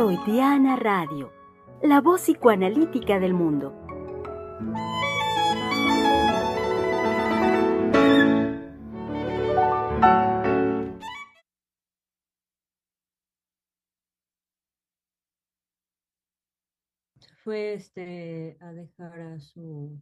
Freudiana Radio, la voz psicoanalítica del mundo. Fue este a dejar a su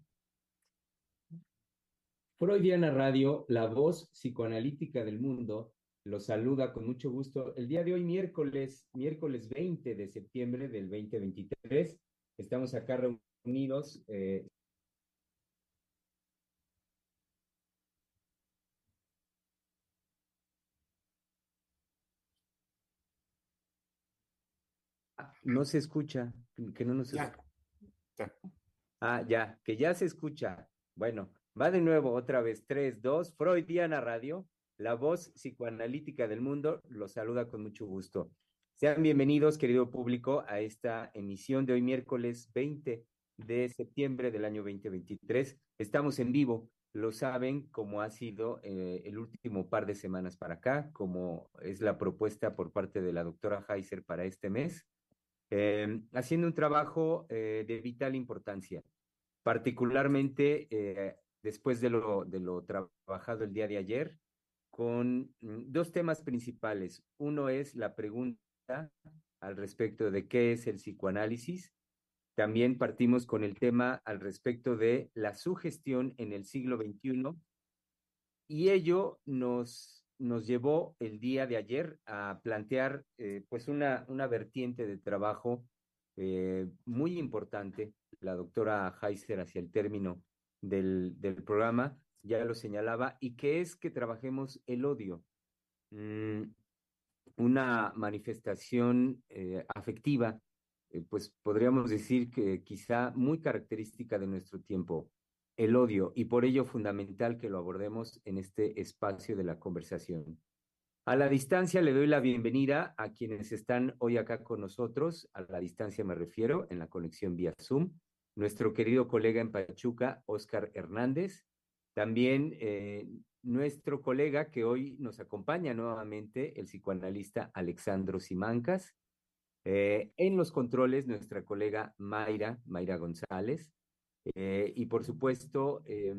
Freudiana Radio, la voz psicoanalítica del mundo, los saluda con mucho gusto. El día de hoy, miércoles, miércoles 20 de septiembre del 2023, estamos acá reunidos. Eh, no se escucha, que no nos Ya. Ya. Ah, ya, que ya se escucha. Bueno, va de nuevo otra vez. 3, 2, Freudiana Radio, la voz psicoanalítica del mundo, los saluda con mucho gusto. Sean bienvenidos, querido público, a esta emisión de hoy miércoles 20 de septiembre del año 2023. Estamos en vivo, lo saben, como ha sido eh, el último par de semanas para acá, como es la propuesta por parte de la doctora Heiser para este mes, eh, haciendo un trabajo eh, de vital importancia, particularmente eh, después de lo, de lo trabajado el día de ayer, con mm, dos temas principales. Uno es la pregunta al respecto de qué es el psicoanálisis. También partimos con el tema al respecto de la sugestión en el siglo XXI y ello nos, nos llevó el día de ayer a plantear eh, pues una, una vertiente de trabajo eh, muy importante. La doctora Heiser hacia el término del, del programa ya lo señalaba, y que es que trabajemos el odio. Mm, una manifestación eh, afectiva, eh, pues podríamos decir que quizá muy característica de nuestro tiempo, el odio, y por ello fundamental que lo abordemos en este espacio de la conversación. A la distancia le doy la bienvenida a quienes están hoy acá con nosotros, a la distancia me refiero, en la conexión vía Zoom, nuestro querido colega en Pachuca, Oscar Hernández, también eh, nuestro colega que hoy nos acompaña nuevamente, el psicoanalista Alexandro Simancas. Eh, en los controles, nuestra colega Mayra, Mayra González. Eh, y por supuesto, eh,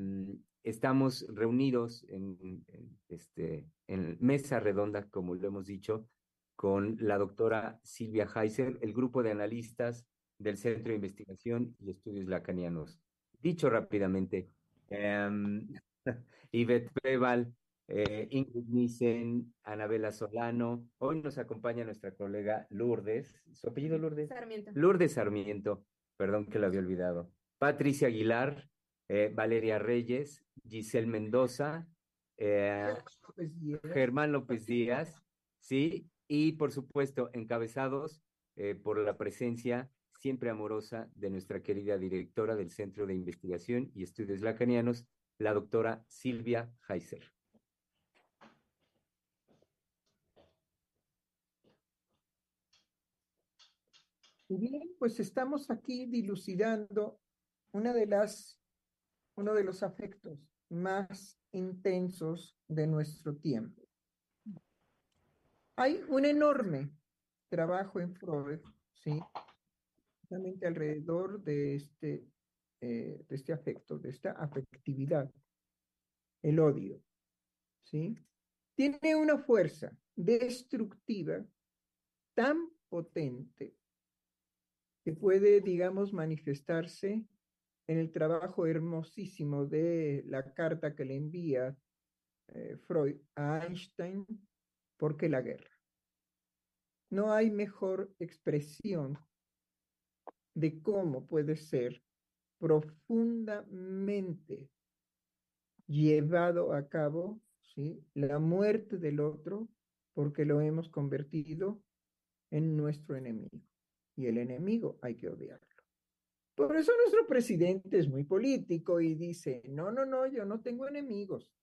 estamos reunidos en, en, este, en mesa redonda, como lo hemos dicho, con la doctora Silvia Heiser, el grupo de analistas del Centro de Investigación y Estudios Lacanianos. Dicho rápidamente, Um, Ivette Preval, eh, Ingrid Nissen, Anabela Solano. Hoy nos acompaña nuestra colega Lourdes. ¿Su apellido Lourdes? Sarmiento. Lourdes Sarmiento, perdón que lo había olvidado. Patricia Aguilar, eh, Valeria Reyes, Giselle Mendoza, eh, Germán López Díaz, sí, y por supuesto encabezados eh, por la presencia siempre amorosa de nuestra querida directora del Centro de Investigación y Estudios Lacanianos, la doctora Silvia Heiser. Bien, pues estamos aquí dilucidando una de las, uno de los afectos más intensos de nuestro tiempo. Hay un enorme trabajo en Freud, ¿sí? Alrededor de este, eh, de este afecto, de esta afectividad, el odio, ¿sí? Tiene una fuerza destructiva tan potente que puede, digamos, manifestarse en el trabajo hermosísimo de la carta que le envía eh, Freud a Einstein, ¿por qué la guerra? No hay mejor expresión de cómo puede ser profundamente llevado a cabo ¿sí? la muerte del otro porque lo hemos convertido en nuestro enemigo. Y el enemigo hay que odiarlo. Por eso nuestro presidente es muy político y dice, no, no, no, yo no tengo enemigos.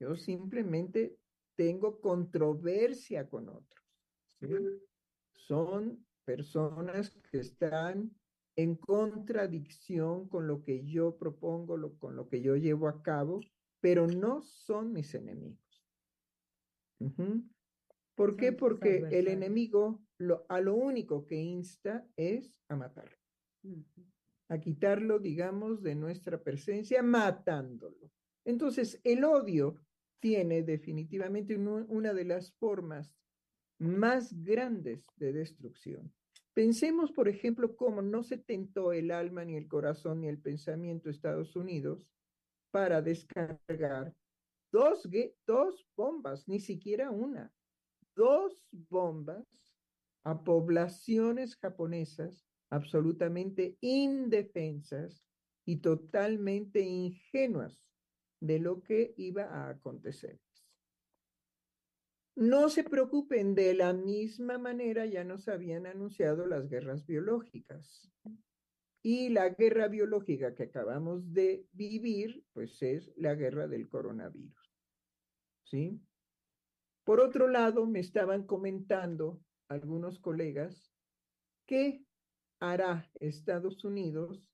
Yo simplemente tengo controversia con otros. ¿sí? Son personas que están en contradicción con lo que yo propongo, lo, con lo que yo llevo a cabo, pero no son mis enemigos. Uh -huh. ¿Por qué? Porque el enemigo lo, a lo único que insta es a matarlo, a quitarlo, digamos, de nuestra presencia, matándolo. Entonces, el odio tiene definitivamente una de las formas más grandes de destrucción. Pensemos, por ejemplo, cómo no se tentó el alma, ni el corazón, ni el pensamiento de Estados Unidos para descargar dos, dos bombas, ni siquiera una, dos bombas a poblaciones japonesas absolutamente indefensas y totalmente ingenuas de lo que iba a acontecer. No se preocupen, de la misma manera ya nos habían anunciado las guerras biológicas. Y la guerra biológica que acabamos de vivir, pues es la guerra del coronavirus. ¿Sí? Por otro lado, me estaban comentando algunos colegas qué hará Estados Unidos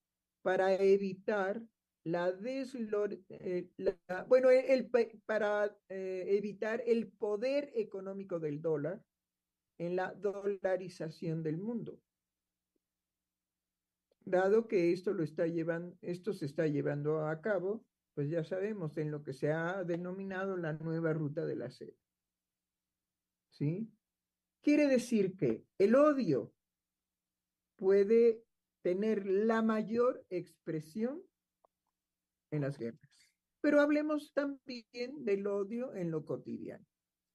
para evitar la deslor eh, bueno, el, el para eh, evitar el poder económico del dólar en la dolarización del mundo. Dado que esto lo está llevando, esto se está llevando a cabo, pues ya sabemos en lo que se ha denominado la nueva ruta de la seda. ¿Sí? Quiere decir que el odio puede tener la mayor expresión en las guerras. Pero hablemos también del odio en lo cotidiano.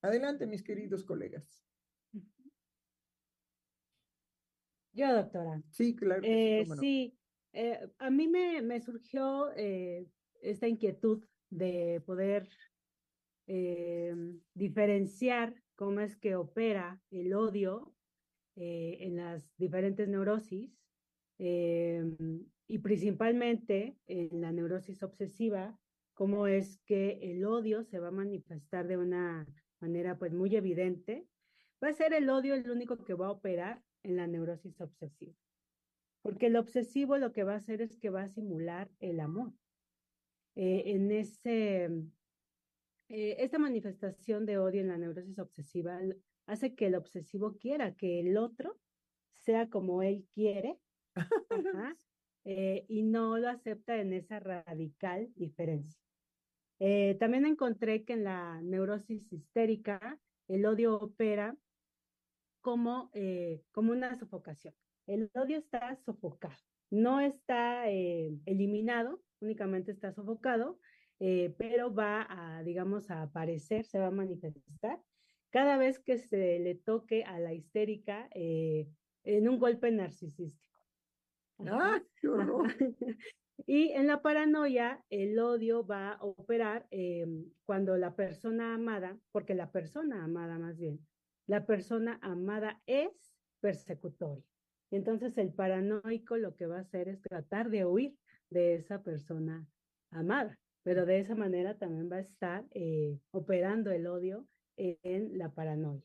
Adelante, mis queridos colegas. Yo, doctora. Sí, claro. que Eh, no. sí, eh, a mí me, me surgió eh, esta inquietud de poder eh, diferenciar cómo es que opera el odio en las diferentes neurosis y principalmente en la neurosis obsesiva, cómo es que el odio se va a manifestar de una manera pues muy evidente. Va a ser el odio el único que va a operar en la neurosis obsesiva. Porque el obsesivo lo que va a hacer es que va a simular el amor. Eh, en ese, eh, esta manifestación de odio en la neurosis obsesiva hace que el obsesivo quiera que el otro sea como él quiere ajá, eh, y no lo acepta en esa radical diferencia. Eh, también encontré que en la neurosis histérica el odio opera como, eh, como una sofocación. El odio está sofocado, no está eh, eliminado, únicamente está sofocado, eh, pero va a, digamos, a aparecer, se va a manifestar cada vez que se le toque a la histérica eh, en un golpe narcisístico. ¡Ah, qué horror! Y en la paranoia, el odio va a operar eh, cuando la persona amada, porque la persona amada más bien, la persona amada es persecutoria. Entonces el paranoico lo que va a hacer es tratar de huir de esa persona amada, pero de esa manera también va a estar eh, operando el odio en la paranoia.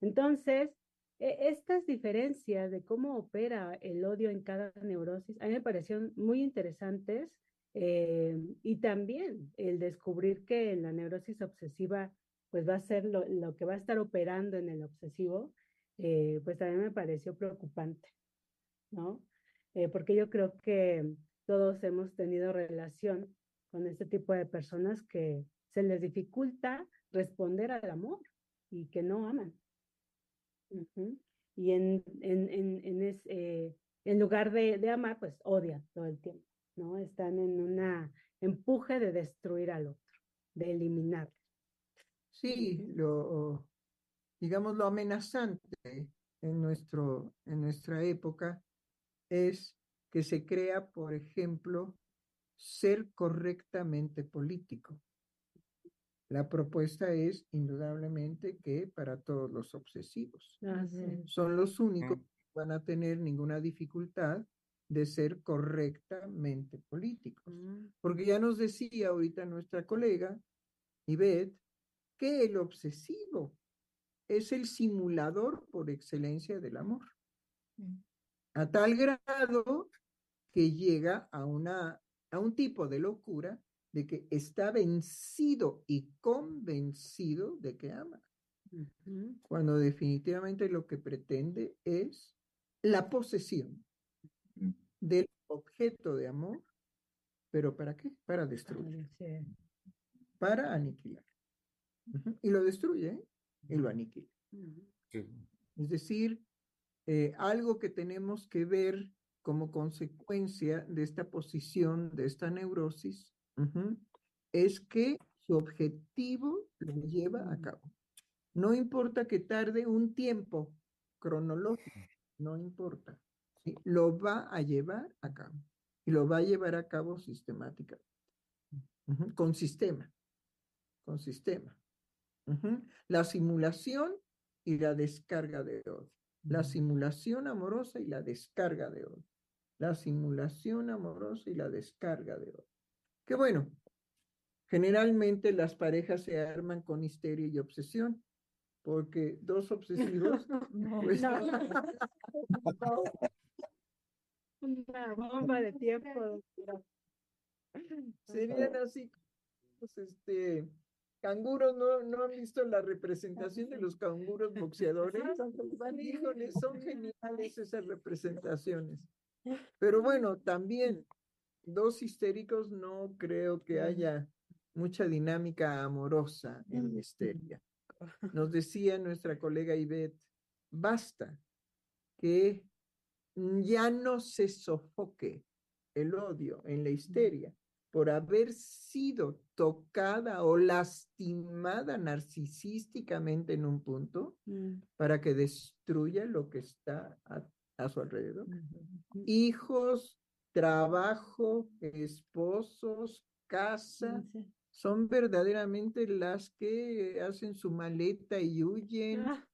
Entonces, estas diferencias de cómo opera el odio en cada neurosis, a mí me parecieron muy interesantes eh, y también el descubrir que en la neurosis obsesiva, pues va a ser lo, lo que va a estar operando en el obsesivo, eh, pues también me pareció preocupante, ¿no? Eh, porque yo creo que todos hemos tenido relación con este tipo de personas que se les dificulta responder al amor y que no aman. Y en, en, en, en, es- eh, en lugar de, de amar, pues odian todo el tiempo, ¿no? Están en una empuje de destruir al otro, de eliminar. Sí, lo, digamos, lo amenazante en nuestro, en nuestra época es que se crea, por ejemplo, ser correctamente político. La propuesta es indudablemente que para todos los obsesivos Así. son los únicos que van a tener ninguna dificultad de ser correctamente políticos. Porque ya nos decía ahorita nuestra colega, Ivette, que el obsesivo es el simulador por excelencia del amor. A tal grado que llega a, una, a un tipo de locura de que está vencido y convencido de que ama. cuando definitivamente lo que pretende es la posesión del objeto de amor, pero ¿para qué? Para destruir, para aniquilar. Y lo destruye ¿eh? y lo aniquila. Es decir, eh, algo que tenemos que ver como consecuencia de esta posición, de esta neurosis, es que su objetivo lo lleva a cabo. No importa que tarde un tiempo cronológico, no importa. Lo va a llevar a cabo y lo va a llevar a cabo sistemáticamente, con sistema, con sistema. La simulación y la descarga de odio. La simulación amorosa y la descarga de odio. La simulación amorosa y la descarga de odio. Qué bueno. Generalmente las parejas se arman con histeria y obsesión, porque dos obsesivos. Pues, Una bomba de tiempo. Serían así, pues, este, canguros, ¿no, ¿no han visto la representación de los canguros boxeadores? Híjole, son geniales esas representaciones. Pero bueno, también dos histéricos no creo que haya mucha dinámica amorosa en la histeria. Nos decía nuestra colega Ivette, basta que ya no se sofoque el odio en la histeria por haber sido tocada o lastimada narcisísticamente en un punto Mm. para que destruya lo que está a, a su alrededor. Hijos, trabajo, esposos, casa, son verdaderamente las que hacen su maleta y huyen. Ah,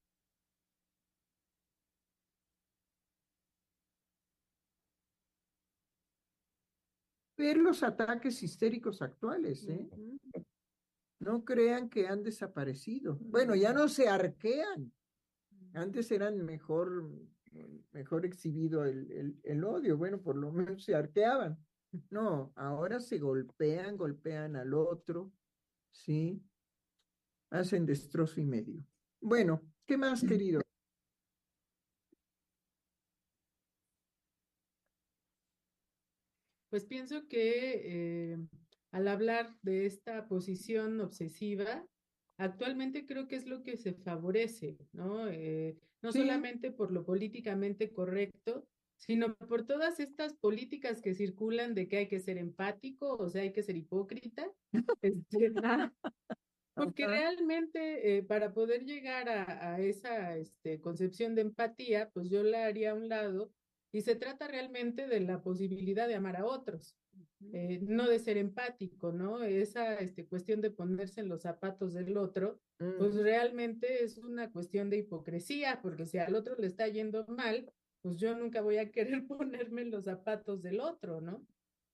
Ver los ataques histéricos actuales, ¿eh? No crean que han desaparecido. Bueno, ya no se arquean. Antes eran mejor, mejor exhibido el, el, el odio. Bueno, por lo menos se arqueaban. No, ahora se golpean, golpean al otro, ¿sí? Hacen destrozo y medio. Bueno, ¿qué más, querido? Pues pienso que eh, al hablar de esta posición obsesiva, actualmente creo que es lo que se favorece, ¿no? Eh, no Sí. solamente por lo políticamente correcto, sino por todas estas políticas que circulan de que hay que ser empático, o sea, hay que ser hipócrita. Este, porque realmente eh, para poder llegar a, a esa este, concepción de empatía, pues yo la haría a un lado y se trata realmente de la posibilidad de amar a otros, eh, no de ser empático, ¿no? Esa este, cuestión de ponerse en los zapatos del otro, pues Mm, realmente es una cuestión de hipocresía, porque si al otro le está yendo mal, pues yo nunca voy a querer ponerme en los zapatos del otro, ¿no?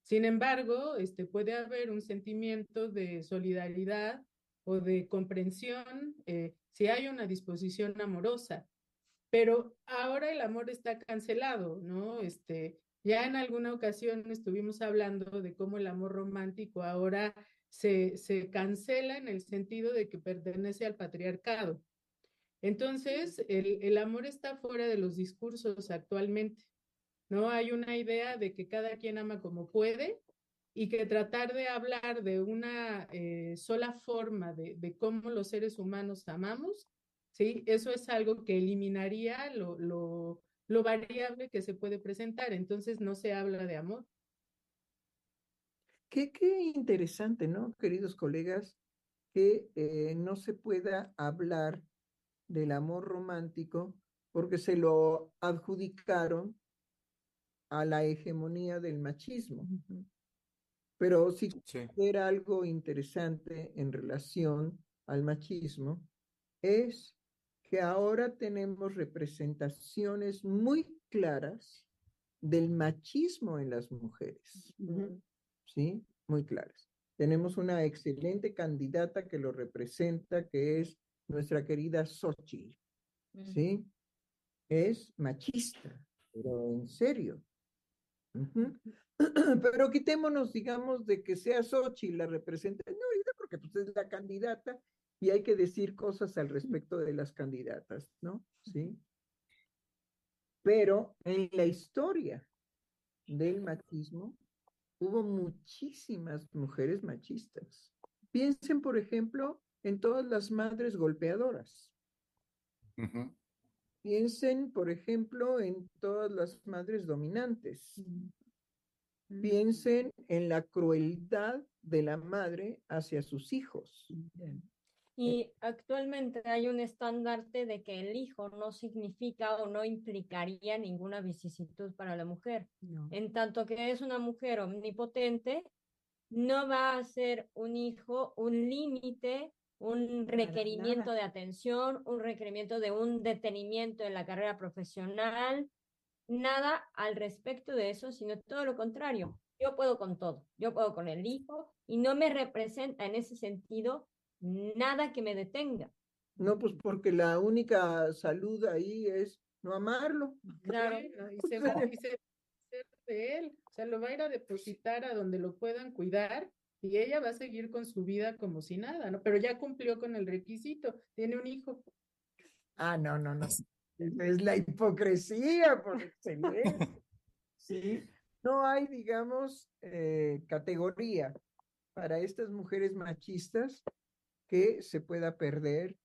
Sin embargo, este, puede haber un sentimiento de solidaridad o de comprensión eh, si hay una disposición amorosa. Pero ahora el amor está cancelado, ¿no? Este, ya en alguna ocasión estuvimos hablando de cómo el amor romántico ahora se, se cancela en el sentido de que pertenece al patriarcado. Entonces, el, el amor está fuera de los discursos actualmente, ¿no? Hay una idea de que cada quien ama como puede y que tratar de hablar de una eh, sola forma de, de cómo los seres humanos amamos, ¿sí? Eso es algo que eliminaría lo, lo, lo variable que se puede presentar. Entonces, no se habla de amor. Qué, qué interesante, ¿no, queridos colegas? Que eh, no se pueda hablar del amor romántico porque se lo adjudicaron a la hegemonía del machismo. Pero si Sí. era algo interesante en relación al machismo, es que ahora tenemos representaciones muy claras del machismo en las mujeres. ¿sí? Muy claras. Tenemos una excelente candidata que lo representa, que es nuestra querida Xochitl, ¿sí? Es machista, pero en serio. Ujú. Pero quitémonos, digamos, de que sea Xochitl la representante, no, porque pues, es la candidata y hay que decir cosas al respecto de las candidatas, ¿no? Sí. Pero en la historia del machismo hubo muchísimas mujeres machistas. Piensen, por ejemplo, en todas las madres golpeadoras. Piensen, por ejemplo, en todas las madres dominantes. Piensen en la crueldad de la madre hacia sus hijos. Y actualmente hay un estandarte de que el hijo no significa o no implicaría ninguna vicisitud para la mujer. En tanto que es una mujer omnipotente, no va a ser un hijo un límite, un requerimiento de atención, un requerimiento de un detenimiento en la carrera profesional, nada al respecto de eso, sino todo lo contrario. Yo puedo con todo, yo puedo con el hijo y no me representa en ese sentido nada que me detenga. No, pues porque la única salud ahí es no amarlo. Claro, y se va a de él, o sea, lo va a ir a depositar a donde lo puedan cuidar y ella va a seguir con su vida como si nada, ¿no? Pero ya cumplió con el requisito, tiene un hijo. Ah, no, no, no. Es la hipocresía por excelencia. Sí, no hay, digamos, eh, categoría para estas mujeres machistas que se pueda perder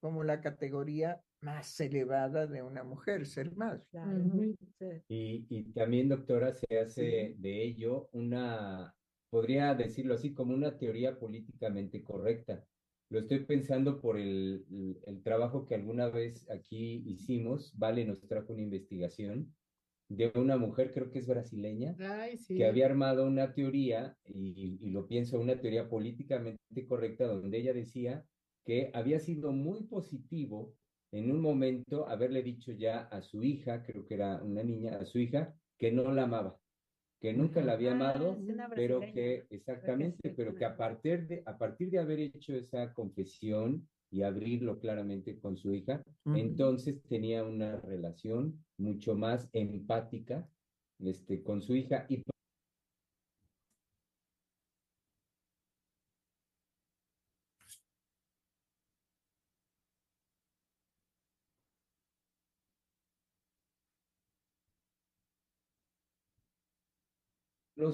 como la categoría más elevada de una mujer, ser madre. y, y, también, doctora, se hace de ello una, podría decirlo así, como una teoría políticamente correcta. Lo estoy pensando por el, el, trabajo que alguna vez aquí hicimos. Vale nos trajo una investigación de una mujer, creo que es brasileña, que había armado una teoría, y, y, lo pienso, una teoría políticamente correcta, donde ella decía que había sido muy positivo en un momento haberle dicho ya a su hija, creo que era una niña, a su hija, que no la amaba, que nunca la había ah, amado, pero que, exactamente, pero que a partir de, a partir de haber hecho esa confesión, y abrirlo claramente con su hija, entonces tenía una relación mucho más empática este, con su hija y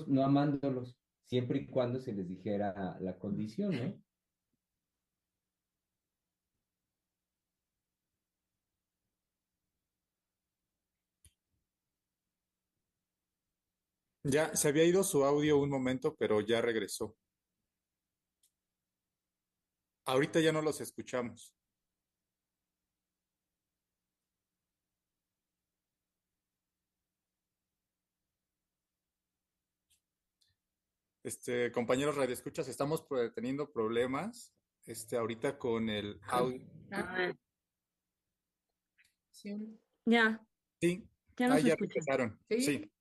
no amándolos, siempre y cuando se les dijera la condición, ¿no? Ya se había ido su audio un momento, pero ya regresó. Ahorita ya no los escuchamos. Este, compañeros radioescuchas, estamos teniendo problemas este, ahorita con el audio. Ah. Sí. Ya. Sí. Ya, nos ah, ya regresaron. sí.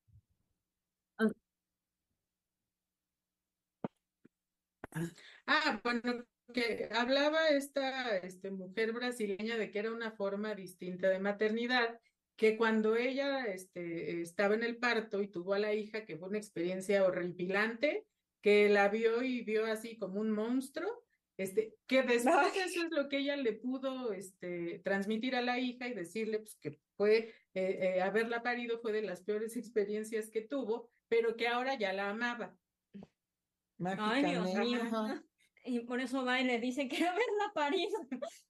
Ah, bueno, que hablaba esta este, mujer brasileña de que era una forma distinta de maternidad, que cuando ella este, estaba en el parto y tuvo a la hija, que fue una experiencia horripilante, que la vio y vio así como un monstruo, este, que después eso es lo que ella le pudo este, transmitir a la hija y decirle pues, que fue, eh, eh, haberla parido fue de las peores experiencias que tuvo, pero que ahora ya la amaba. Ay, Dios mío. Y por eso va y le dice que verla París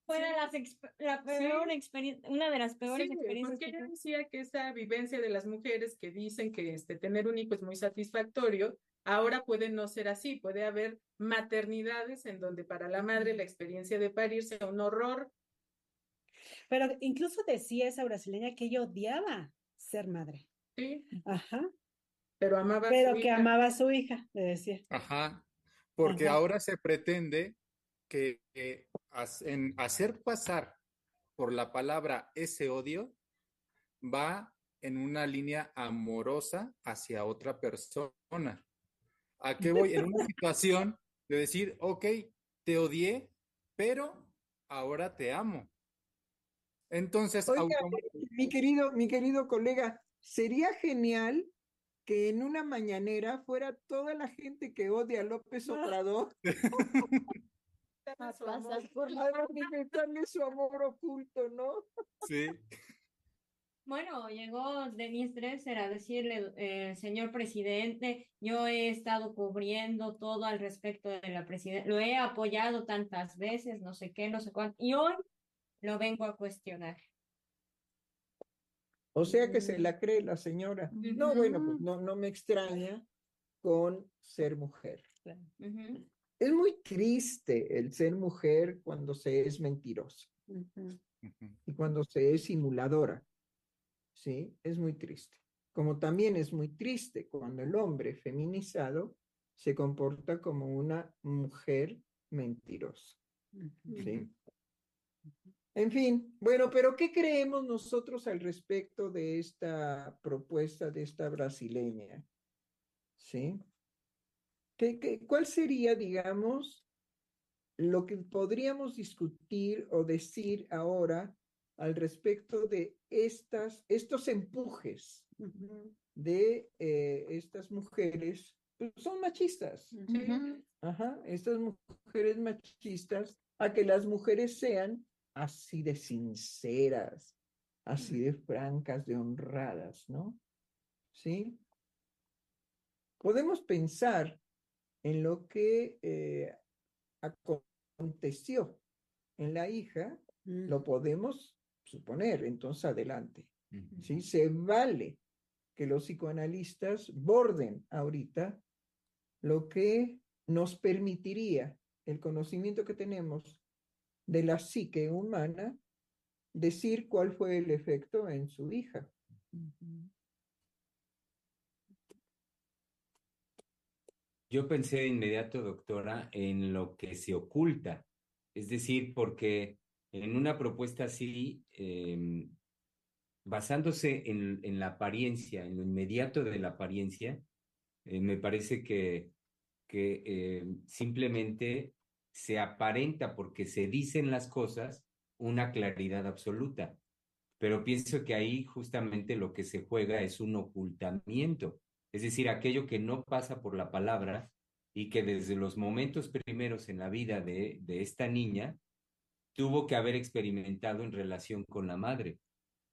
fue las la peor experiencia, una de las peores experiencias. Porque ella decía que esa vivencia de las mujeres que dicen que este, tener un hijo es muy satisfactorio, ahora puede no ser así, puede haber maternidades en donde para la madre la experiencia de parir sea un horror. Pero incluso decía esa brasileña que ella odiaba ser madre. Sí. Ajá. Pero amaba Pero que amaba a su hija, le decía. Ajá, porque ahora se pretende que en hacer pasar por la palabra ese odio va en una línea amorosa hacia otra persona. ¿A qué voy? En una situación de decir, ok, te odié, pero ahora te amo. Entonces, mi querido, mi querido colega, sería genial que en una mañanera fuera toda la gente que odia a López Obrador. pasar amor. por la... Manifestarle su amor oculto, ¿no? Sí. Bueno, llegó Denise Dresser a decirle, eh, señor presidente, yo he estado cubriendo todo al respecto de la presidencia, lo he apoyado tantas veces, no sé qué, no sé cuánto, y hoy lo vengo a cuestionar. O sea que se la cree la señora. No, bueno, pues no, no me extraña con ser mujer. Es muy triste el ser mujer cuando se es mentirosa y cuando se es simuladora. Sí, es muy triste. Como también es muy triste cuando el hombre feminizado se comporta como una mujer mentirosa. Sí. En fin, bueno, pero ¿qué creemos nosotros al respecto de esta propuesta de esta brasileña? ¿Sí? ¿Qué, qué- cuál sería, digamos, lo que podríamos discutir o decir ahora al respecto de estas, estos empujes de eh, estas mujeres? Pues son machistas. Ajá, estas mujeres machistas a que las mujeres sean así de sinceras, así de francas, de honradas, ¿no? ¿Sí? Podemos pensar en lo que eh, aconteció en la hija, lo podemos suponer, entonces adelante. ¿sí? Se vale que los psicoanalistas borden ahorita lo que nos permitiría el conocimiento que tenemos de la psique humana decir cuál fue el efecto en su hija. Yo pensé de inmediato, doctora, en lo que se oculta. Es decir, porque en una propuesta así, eh, basándose en, en, la apariencia, en lo inmediato de la apariencia, eh, me parece que, que eh, simplemente se aparenta porque se dicen las cosas una claridad absoluta. Pero pienso que ahí justamente lo que se juega es un ocultamiento es decir, aquello que no pasa por la palabra y que desde los momentos primeros en la vida de, de esta niña tuvo que haber experimentado en relación con la madre.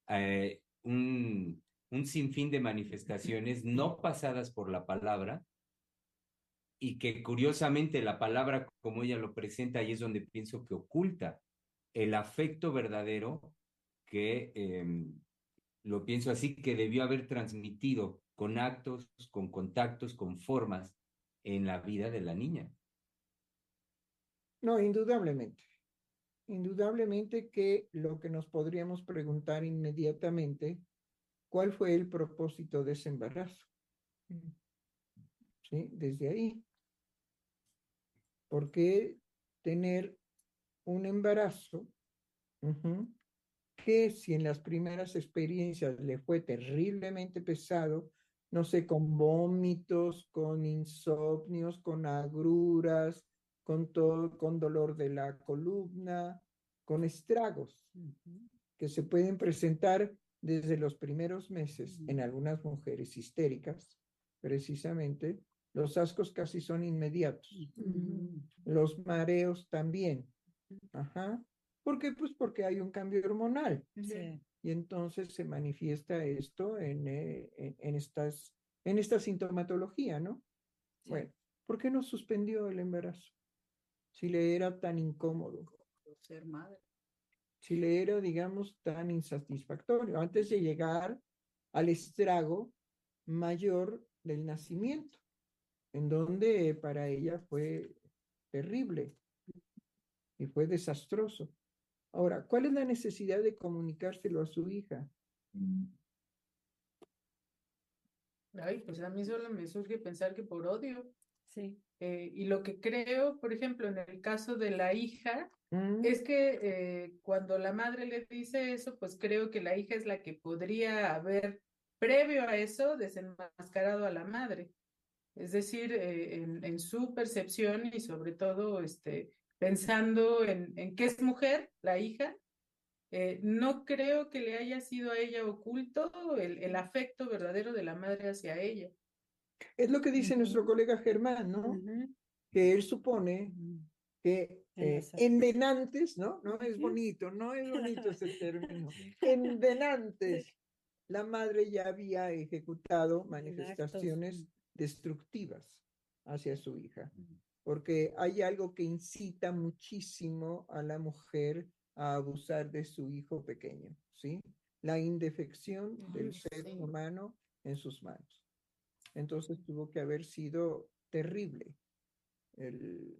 Eh, un, un sinfín de manifestaciones no pasadas por la palabra y que curiosamente la palabra como ella lo presenta ahí es donde pienso que oculta el afecto verdadero que eh, lo pienso así que debió haber transmitido con actos, con contactos, con formas en la vida de la niña. No, indudablemente. Indudablemente que lo que nos podríamos preguntar inmediatamente, ¿cuál fue el propósito de ese embarazo? ¿Sí? Desde ahí. ¿Por qué tener un embarazo uh -huh, que si en las primeras experiencias le fue terriblemente pesado, no sé, con vómitos, con insomnios, con agruras, con todo, con dolor de la columna, con estragos que se pueden presentar desde los primeros meses en algunas mujeres histéricas, precisamente. Los ascos casi son inmediatos. Los mareos también. Ajá. ¿Por qué? Pues porque hay un cambio hormonal. Sí. Y entonces se manifiesta esto en, eh, en, en, estas, en esta sintomatología, ¿no? Sí. Bueno, ¿por qué no suspendió el embarazo? Si le era tan incómodo. Ser madre. Si le era, digamos, tan insatisfactorio, antes de llegar al estrago mayor del nacimiento, en donde para ella fue terrible y fue desastroso. Ahora, ¿cuál es la necesidad de comunicárselo a su hija? Ay, pues a mí solo me surge pensar que por odio. Sí. Eh, y lo que creo, por ejemplo, en el caso de la hija, mm. es que eh, cuando la madre le dice eso, pues creo que la hija es la que podría haber, previo a eso, desenmascarado a la madre. Es decir, eh, en, en, su percepción y sobre todo este, pensando en, en que es mujer, la hija, eh, no creo que le haya sido a ella oculto el, el, afecto verdadero de la madre hacia ella. Es lo que dice uh -huh. nuestro colega Germán, ¿no? Uh -huh. Que él supone que eh, endenantes, ¿no? No es bonito, no es bonito ese término. Endenantes. La madre ya había ejecutado manifestaciones destructivas hacia su hija, porque hay algo que incita muchísimo a la mujer a abusar de su hijo pequeño, ¿sí? La indefección del ser humano en sus manos. Entonces tuvo que haber sido terrible el,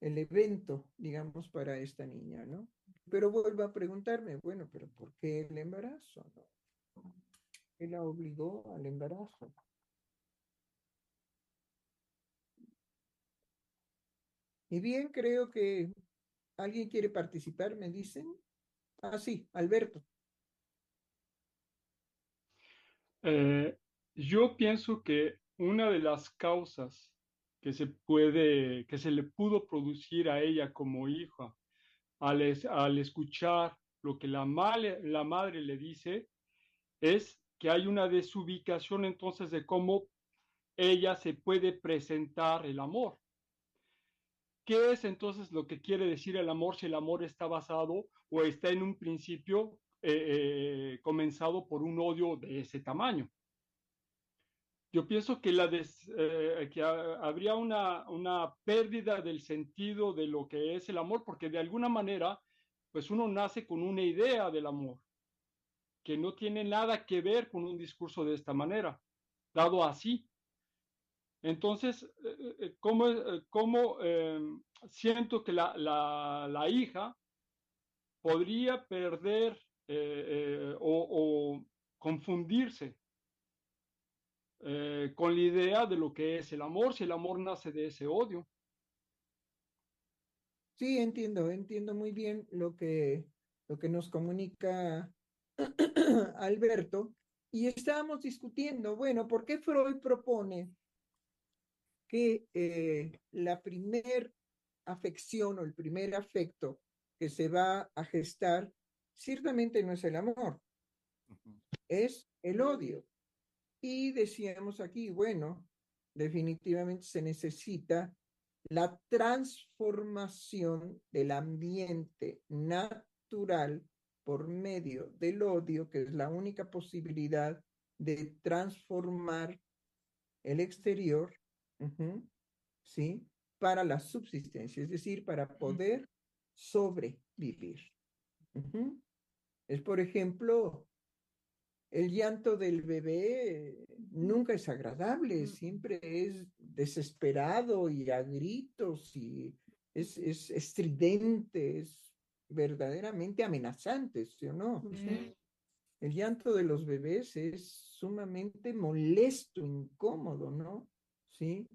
el evento, digamos, para esta niña, ¿no? Pero vuelvo a preguntarme, bueno, pero ¿por qué el embarazo? No? ¿Qué la obligó al embarazo? Y bien, creo que alguien quiere participar, me dicen. Ah, sí, Alberto. Eh, yo pienso que una de las causas que se puede, que se le pudo producir a ella como hija al, al escuchar lo que la, la madre le dice es que hay una desubicación entonces de cómo ella se puede presentar el amor. ¿Qué es entonces lo que quiere decir el amor si el amor está basado o está en un principio eh, eh, comenzado por un odio de ese tamaño? Yo pienso que, la eh, que habría una, una pérdida del sentido de lo que es el amor, porque de alguna manera, pues uno nace con una idea del amor, que no tiene nada que ver con un discurso de esta manera, dado así. Entonces, eh, eh, ¿cómo, eh, cómo siento que la, la, la, hija podría perder o, o, confundirse con la idea de lo que es el amor, si el amor nace de ese odio? Sí, entiendo, entiendo muy bien lo que, lo que nos comunica Alberto. Y estábamos discutiendo, bueno, ¿por qué Freud propone que eh, la primer afección o el primer afecto que se va a gestar ciertamente no es el amor, es el odio. Y decíamos aquí, bueno, definitivamente se necesita la transformación del ambiente natural por medio del odio, que es la única posibilidad de transformar el exterior ¿sí? Para la subsistencia, es decir, para poder sobrevivir. Es, por ejemplo, el llanto del bebé nunca es agradable, siempre es desesperado y a gritos y es, es estridente, es verdaderamente amenazante, ¿sí o no? El llanto de los bebés es sumamente molesto, incómodo, ¿no? ¿Sí?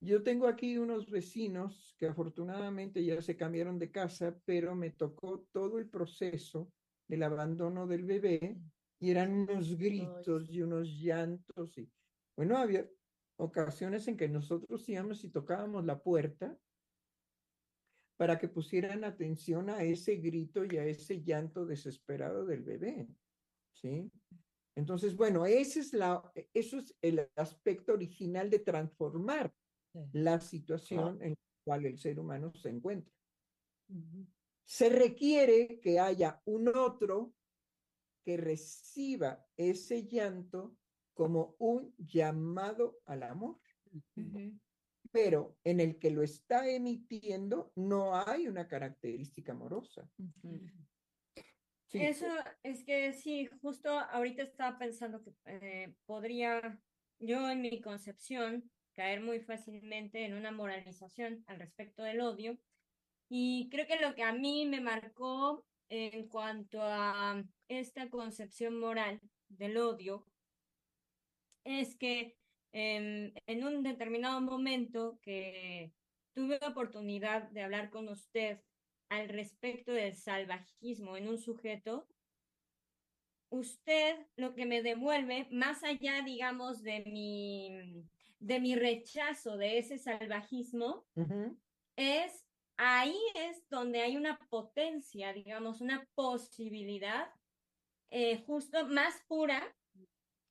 Yo tengo aquí unos vecinos que afortunadamente ya se cambiaron de casa, pero me tocó todo el proceso del abandono del bebé y eran unos gritos y unos llantos y bueno, había ocasiones en que nosotros íbamos y tocábamos la puerta para que pusieran atención a ese grito y a ese llanto desesperado del bebé, ¿sí? Entonces, bueno, ese es la, eso es el aspecto original de transformar la situación en la cual el ser humano se encuentra. Se requiere que haya un otro que reciba ese llanto como un llamado al amor. Pero en el que lo está emitiendo no hay una característica amorosa. Eso es que sí, justo ahorita estaba pensando que eh, podría yo en mi concepción caer muy fácilmente en una moralización al respecto del odio. Y creo que lo que a mí me marcó en cuanto a esta concepción moral del odio es que en un determinado momento que tuve la oportunidad de hablar con usted al respecto del salvajismo en un sujeto, usted lo que me devuelve, más allá, digamos, de mi, de mi rechazo de ese salvajismo, es ahí es donde hay una potencia, digamos, una posibilidad eh, justo más pura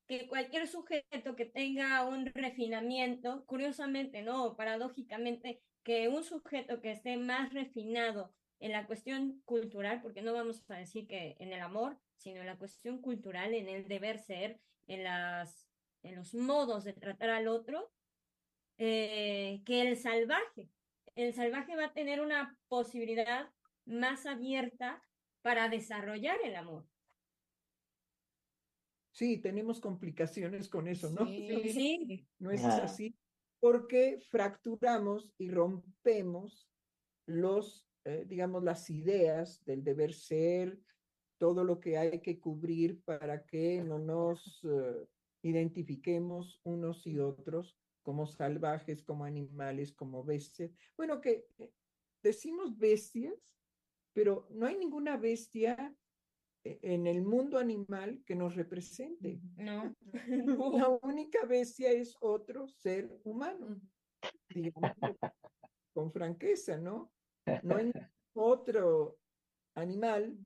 que cualquier sujeto que tenga un refinamiento, curiosamente, no, paradójicamente, que un sujeto que esté más refinado en la cuestión cultural, porque no vamos a decir que en el amor, sino en la cuestión cultural, en el deber ser, en, las, en los modos de tratar al otro, eh, que el salvaje. El salvaje va a tener una posibilidad más abierta para desarrollar el amor. Sí, tenemos complicaciones con eso, ¿no? Sí. No es así, porque fracturamos y rompemos los, eh, digamos, las ideas del deber ser, todo lo que hay que cubrir para que no nos eh, identifiquemos unos y otros como salvajes, como animales, como bestias. Bueno, que eh, decimos bestias, pero no hay ninguna bestia e-, en el mundo animal que nos represente. No. La única bestia es otro ser humano, digamos, con franqueza, ¿no? No hay otro animal,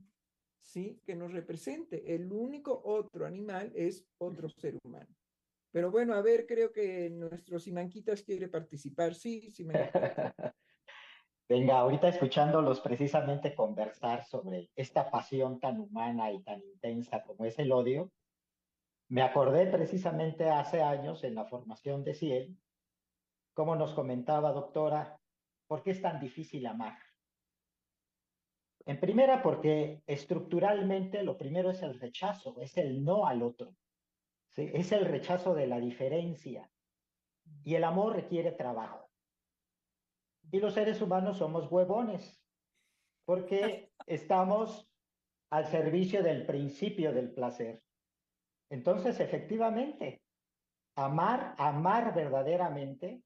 ¿sí? Que nos represente. El único otro animal es otro ser humano. Pero bueno, a ver, creo que nuestro Simanquitas quiere participar. Sí, Simanquitas. Venga, ahorita escuchándolos precisamente conversar sobre esta pasión tan humana y tan intensa como es el odio, me acordé precisamente hace años en la formación de Ciel, como nos comentaba doctora, ¿por qué es tan difícil amar? En primera, porque estructuralmente lo primero es el rechazo, es el no al otro, ¿sí? es el rechazo de la diferencia. Y el amor requiere trabajo. Y los seres humanos somos huevones, porque estamos al servicio del principio del placer. Entonces, efectivamente, amar, amar verdaderamente,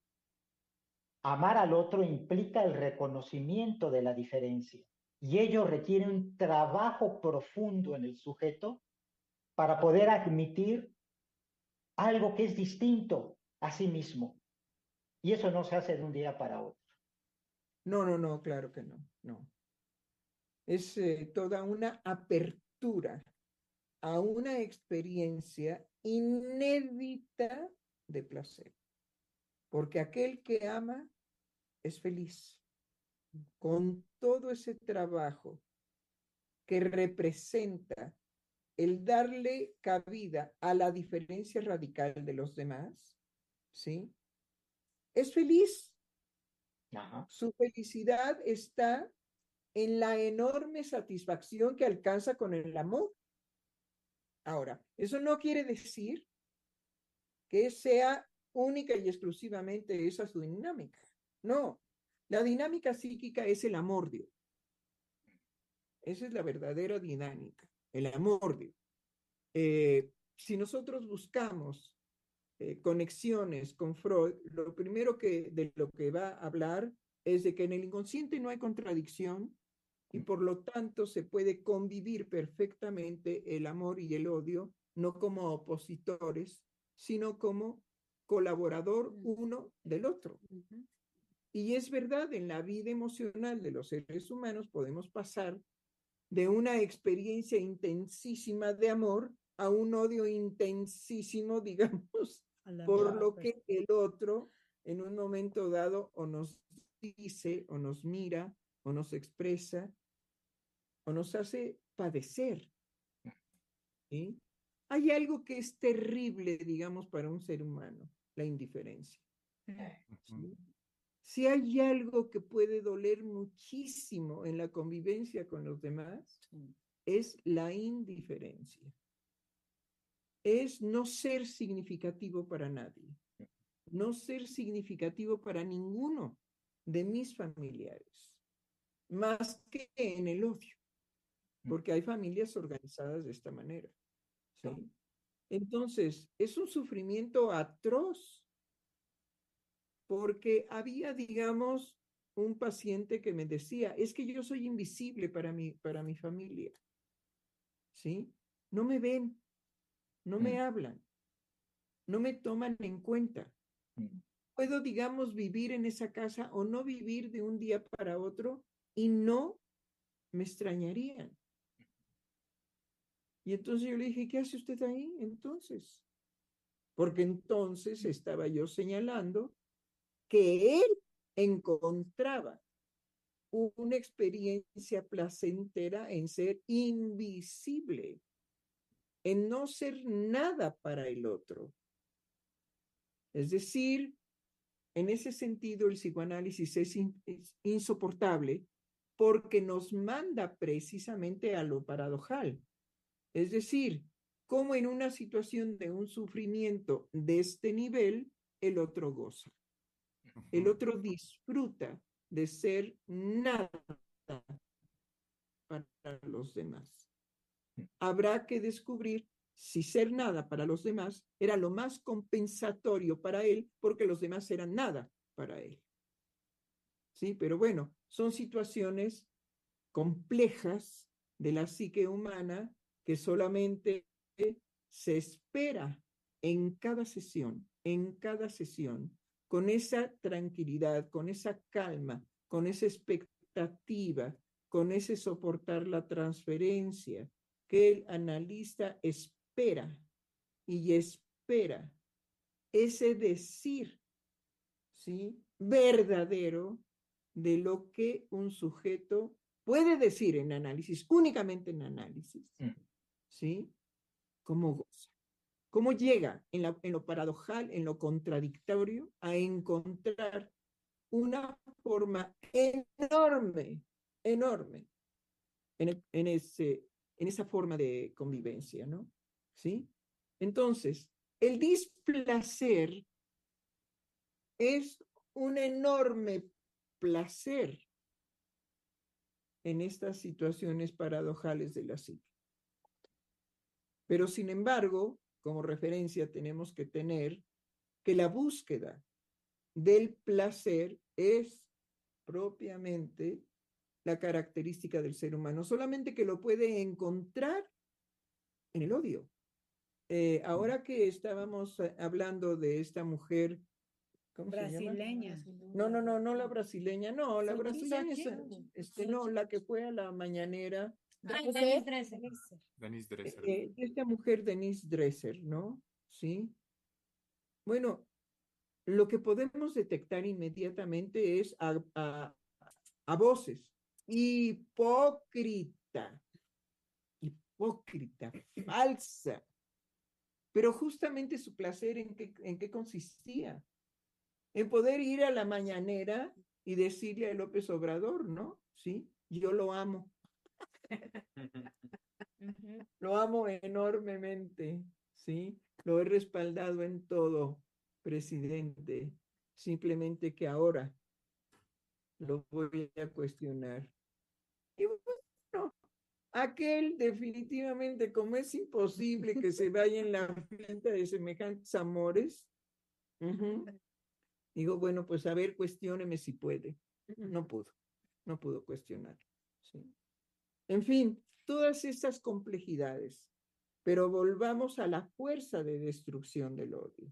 amar al otro implica el reconocimiento de la diferencia. Y ello requiere un trabajo profundo en el sujeto para poder admitir algo que es distinto a sí mismo. Y eso no se hace de un día para otro. No, no, no, claro que no, no. Es eh, toda una apertura a una experiencia inédita de placer. Porque aquel que ama es feliz con todo ese trabajo que representa el darle cabida a la diferencia radical de los demás, ¿sí? Es feliz su felicidad está en la enorme satisfacción que alcanza con el amor. Ahora, eso no quiere decir que sea única y exclusivamente esa su dinámica. No, la dinámica psíquica es el amor Dios. Esa es la verdadera dinámica, el amor Dios. Eh, si nosotros buscamos eh, conexiones con Freud, lo primero que de lo que va a hablar es de que en el inconsciente no hay contradicción y por lo tanto se puede convivir perfectamente el amor y el odio, no como opositores, sino como colaborador uno del otro. Y es verdad, en la vida emocional de los seres humanos podemos pasar de una experiencia intensísima de amor a un odio intensísimo, digamos, por lo que el otro en un momento dado o nos dice o nos mira o nos expresa o nos hace padecer. Hay algo que es terrible, digamos, para un ser humano, la indiferencia. Si hay algo que puede doler muchísimo en la convivencia con los demás, es la indiferencia. Es no ser significativo para nadie, no ser significativo para ninguno de mis familiares, más que en el odio, porque hay familias organizadas de esta manera. Entonces, es un sufrimiento atroz, porque había, digamos, un paciente que me decía, es que yo soy invisible para mi, para mi familia. ¿Sí? No me ven, no me mm. hablan, no me toman en cuenta. Mm. Puedo, digamos, vivir en esa casa o no vivir de un día para otro y no me extrañarían. Y entonces yo le dije, ¿qué hace usted ahí entonces? Porque entonces estaba yo señalando que él encontraba una experiencia placentera en ser invisible, en no ser nada para el otro. Es decir, en ese sentido el psicoanálisis es, insoportable porque nos manda precisamente a lo paradojal. Es decir, como en una situación de un sufrimiento de este nivel, el otro goza. El otro disfruta de ser nada para los demás. Habrá que descubrir si ser nada para los demás era lo más compensatorio para él porque los demás eran nada para él. Sí, pero bueno, son situaciones complejas de la psique humana que solamente se espera en cada sesión, en cada sesión, con esa tranquilidad, con esa calma, con esa expectativa, con ese soportar la transferencia que el analista espera y espera ese decir, ¿sí? Verdadero de lo que un sujeto puede decir en análisis, únicamente en análisis, ¿sí? Cómo goza. ¿Cómo llega en, lo paradojal, en lo contradictorio, a encontrar una forma enorme, enorme en, ese, en esa forma de convivencia, ¿no? ¿Sí? Entonces, el displacer es un enorme placer en estas situaciones paradojales de la psique. Pero sin embargo, como referencia tenemos que tener que la búsqueda del placer es propiamente la característica del ser humano, solamente que lo puede encontrar en el odio. Eh, ahora que estábamos eh, hablando de esta mujer brasileña. No, no, no, no la brasileña, no, la brasileña es, este, no, la que fue a la mañanera Denise Dresser. Denise Dresser. Eh, esta mujer, Denise Dresser, ¿no? Sí. Bueno, lo que podemos detectar inmediatamente es a, a, a voces. Hipócrita. Hipócrita, falsa. Pero justamente su placer en qué, en qué consistía. En poder ir a la mañanera y decirle a López Obrador, ¿no? Sí, yo lo amo. Lo amo enormemente, ¿sí? Lo he respaldado en todo, presidente. Simplemente que ahora lo voy a cuestionar. Y bueno, aquel definitivamente, como es imposible que se vaya en la frente de semejantes amores, digo, bueno, pues a ver, cuestióneme si puede. No pudo, no pudo cuestionar. ¿sí? En fin, todas estas complejidades, pero volvamos a la fuerza de destrucción del odio.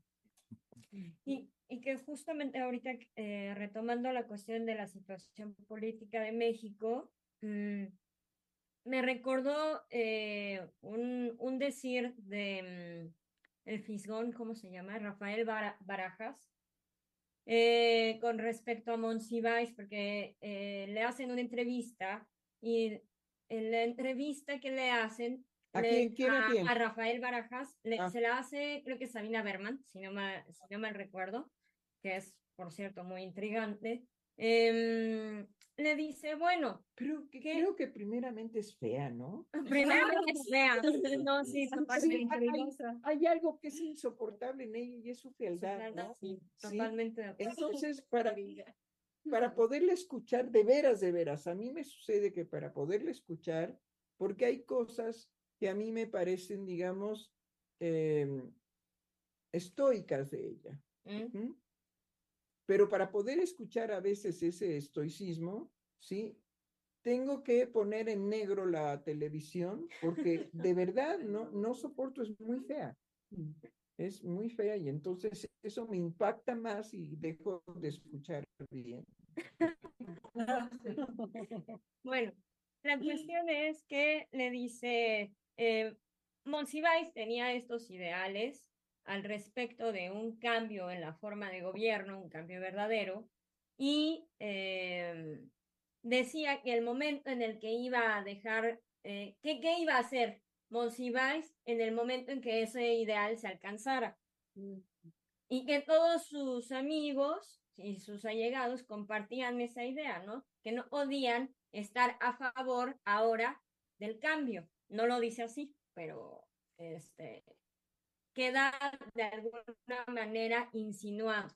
Y, y que justamente ahorita, eh, retomando la cuestión de la situación política de México, mmm, me recordó eh, un, un, decir de mm, el fisgón, ¿cómo se llama? Rafael Barajas, eh, con respecto a Monsiváis, porque le hacen una entrevista y en la entrevista que le hacen ¿A, quién, quién, a, quién? a, Rafael Barajas, le, Ah. se la hace, creo que Sabina Berman, si no, mal, si no mal recuerdo, que es, por cierto, muy intrigante. Em, le dice, bueno, Pero que ¿Qué? creo que primeramente es fea, ¿no? primero es fea. No, sí, Sí, hay, hay algo que es insoportable en ella y es su fealdad, ¿no? Sí, Sí. totalmente de acuerdo. Entonces, para, para poderle escuchar de veras, de veras, a mí me sucede que para poderle escuchar, porque hay cosas que a mí me parecen, digamos, em, estoicas de ella. ¿Mm? Pero para poder escuchar a veces ese estoicismo, ¿sí? Tengo que poner en negro la televisión porque de verdad no, no soporto, es muy fea. Es muy fea y entonces eso me impacta más y dejo de escuchar bien. Bueno, la cuestión es que le dice, eh, Monsiváis tenía estos ideales al respecto de un cambio en la forma de gobierno, un cambio verdadero, y em, decía que el momento en el que iba a dejar, eh, que, ¿qué iba a hacer Monsiváis en el momento en que ese ideal se alcanzara? Y que todos sus amigos y sus allegados compartían esa idea, ¿no? Que no podían estar a favor ahora del cambio. No lo dice así, pero este queda de alguna manera insinuado.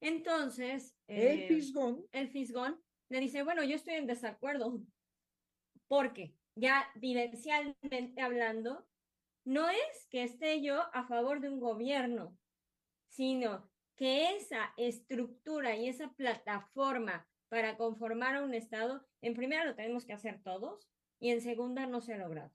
Entonces, el eh, fisgón. El fisgón le dice, bueno, yo estoy en desacuerdo, porque ya vivencialmente hablando, no es que esté yo a favor de un gobierno, sino que esa estructura y esa plataforma para conformar a un Estado, en primera lo tenemos que hacer todos y en segunda no se ha logrado.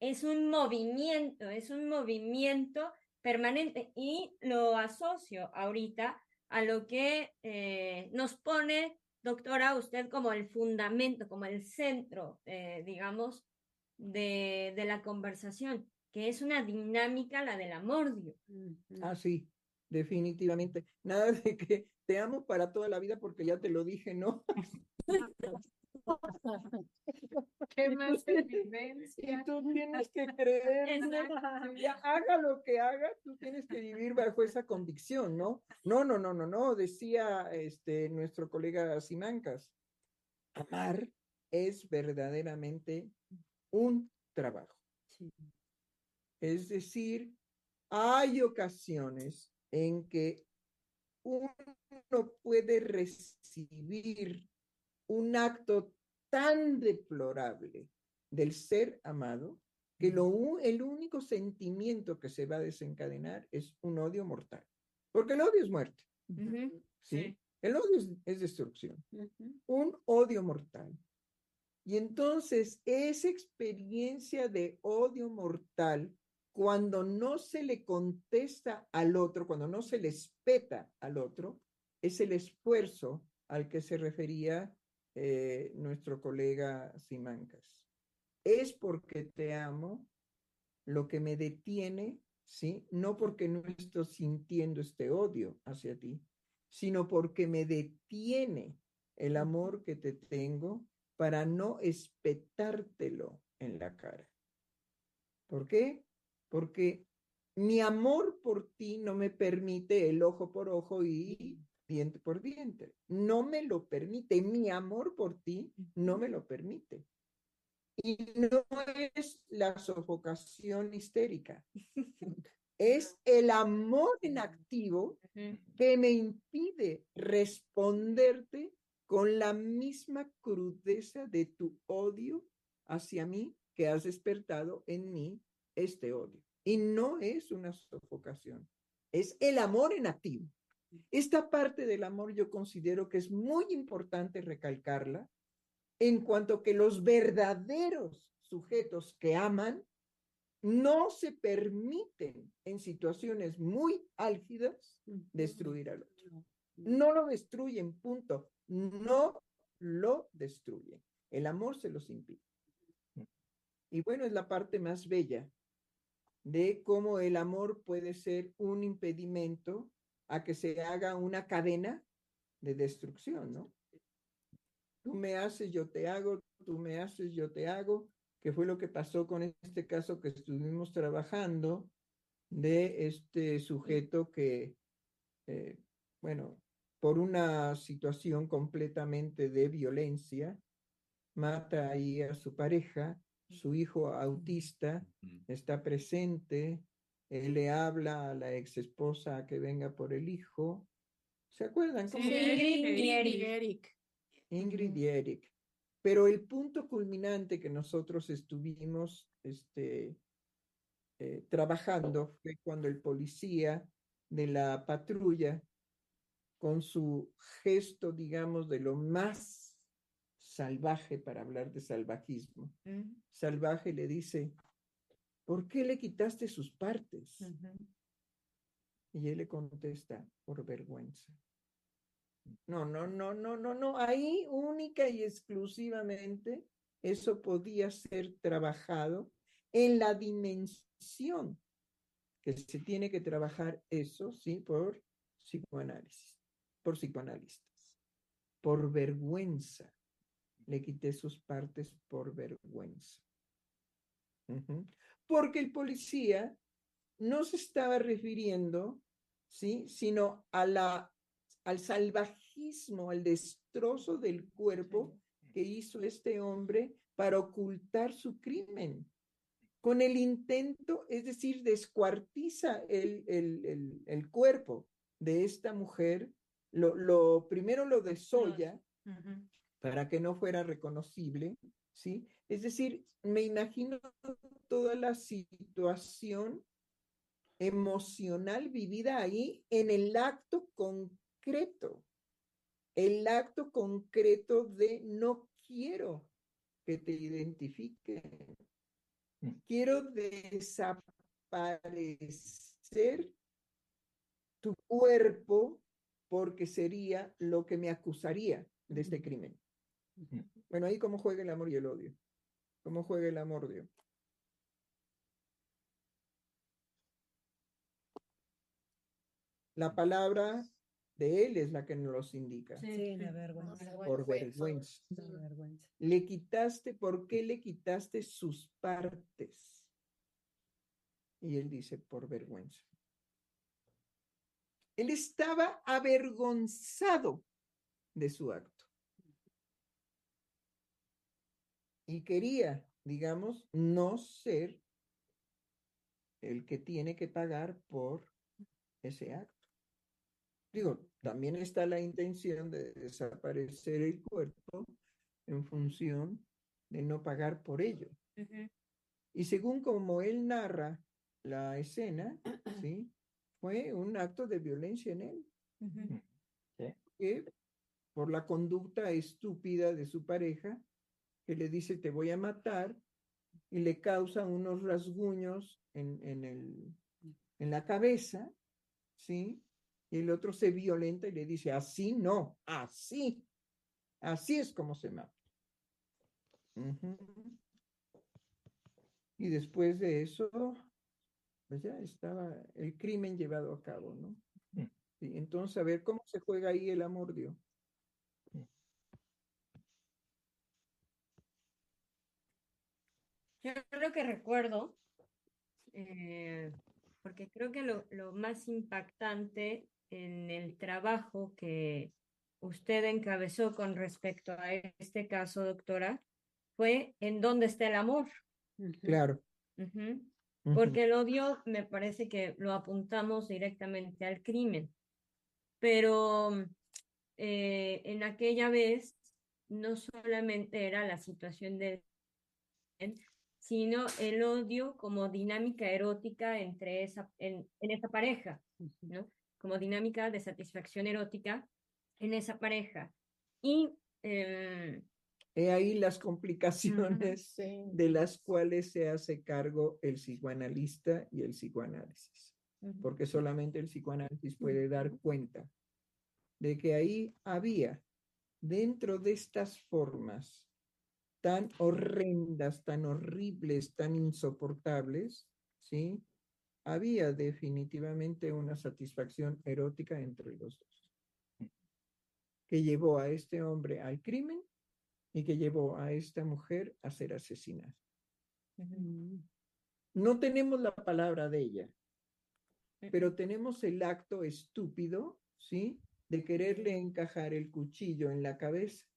Es un movimiento, es un movimiento permanente y lo asocio ahorita a lo que eh, nos pone, doctora, usted como el fundamento, como el centro, eh, digamos, de, de, la conversación, que es una dinámica, la del amordio. Ah, sí, definitivamente. Nada de que te amo para toda la vida porque ya te lo dije, ¿no? ¿Qué más evidencia? Tú tienes que creer, ya haga lo que haga, tú tienes que vivir bajo esa convicción, ¿no? No, no, no, no, no, decía este nuestro colega Simancas, amar es verdaderamente un trabajo. Es decir, hay ocasiones en que uno puede recibir un acto tan deplorable del ser amado que lo, el único sentimiento que se va a desencadenar es un odio mortal. Porque el odio es muerte. ¿sí? El odio es, destrucción. Un odio mortal. Y entonces esa experiencia de odio mortal, cuando no se le contesta al otro, cuando no se le espeta al otro, es el esfuerzo al que se refería eh, nuestro colega Simancas. Es porque te amo lo que me detiene, ¿sí? No porque no estoy sintiendo este odio hacia ti, sino porque me detiene el amor que te tengo para no espetártelo en la cara. ¿Por qué? Porque mi amor por ti no me permite el ojo por ojo y diente por diente. No me lo permite. Mi amor por ti no me lo permite. Y no es la sofocación histérica. Es el amor en activo que me impide responderte con la misma crudeza de tu odio hacia mí que has despertado en mí este odio. Y no es una sofocación, es el amor en activo. Esta parte del amor yo considero que es muy importante recalcarla en cuanto que los verdaderos sujetos que aman no se permiten en situaciones muy álgidas destruir al otro. No lo destruyen, punto. No lo destruyen. El amor se los impide. Y bueno, es la parte más bella de cómo el amor puede ser un impedimento a que se haga una cadena de destrucción, ¿no? Tú me haces, yo te hago, tú me haces, yo te hago, que fue lo que pasó con este caso que estuvimos trabajando de este sujeto que, eh, bueno, por una situación completamente de violencia, mata ahí a su pareja, su hijo autista está presente, él le habla a la ex esposa que venga por el hijo. ¿Se acuerdan? Sí, Ingrid y Eric. Ingrid y Eric. Pero el punto culminante que nosotros estuvimos este, eh, trabajando fue cuando el policía de la patrulla, con su gesto, digamos, de lo más salvaje para hablar de salvajismo, salvaje le dice, ¿por qué le quitaste sus partes? Y él le contesta, por vergüenza. No, no, no, no, no, no. Ahí única y exclusivamente eso podía ser trabajado en la dimensión que se tiene que trabajar eso, sí, por psicoanálisis. por psicoanalistas, por vergüenza. Le quité sus partes por vergüenza. Porque el policía no se estaba refiriendo, ¿sí? Sino a la, al salvajismo, al destrozo del cuerpo que hizo este hombre para ocultar su crimen. Con el intento, es decir, descuartiza el, el, el, cuerpo de esta mujer, lo, lo primero lo desolla para que no fuera reconocible, ¿sí? Es decir, me imagino toda la situación emocional vivida ahí en el acto concreto, el acto concreto de no quiero que te identifiquen, mm. quiero desaparecer tu cuerpo porque sería lo que me acusaría de este crimen. Bueno, ahí cómo juega el amor y el odio. ¿Cómo juega el amor, Dios? La palabra de él es la que nos los indica. Sí, la vergüenza. Por vergüenza. Le quitaste, ¿por qué le quitaste sus partes? Y él dice, por vergüenza. Él estaba avergonzado de su acto. Y quería, digamos, no ser el que tiene que pagar por ese acto. Digo, también está la intención de desaparecer el cuerpo en función de no pagar por ello. Y según como él narra la escena, ¿sí? Fue un acto de violencia en él. Que por la conducta estúpida de su pareja, que le dice te voy a matar, y le causa unos rasguños en, en, el, en la cabeza, ¿sí? Y el otro se violenta y le dice, así no, así. Así es como se mata. Y después de eso, pues ya estaba el crimen llevado a cabo, ¿no? entonces, a ver, ¿cómo se juega ahí el amor Dios? Yo creo que recuerdo, eh, porque creo que lo, lo, más impactante en el trabajo que usted encabezó con respecto a este caso, doctora, fue en dónde está el amor. Claro. Porque el odio me parece que lo apuntamos directamente al crimen. Pero eh, en aquella vez no solamente era la situación de sino el odio como dinámica erótica entre esa, en, en esa pareja, ¿no? como dinámica de satisfacción erótica en esa pareja. Y eh, He ahí las complicaciones de las cuales se hace cargo el psicoanalista y el psicoanálisis, porque solamente el psicoanálisis puede dar cuenta de que ahí había dentro de estas formas tan horrendas, tan horribles, tan insoportables, ¿sí? había definitivamente una satisfacción erótica entre los dos, que llevó a este hombre al crimen y que llevó a esta mujer a ser asesinada. No tenemos la palabra de ella, pero tenemos el acto estúpido, ¿sí? De quererle encajar el cuchillo en la cabeza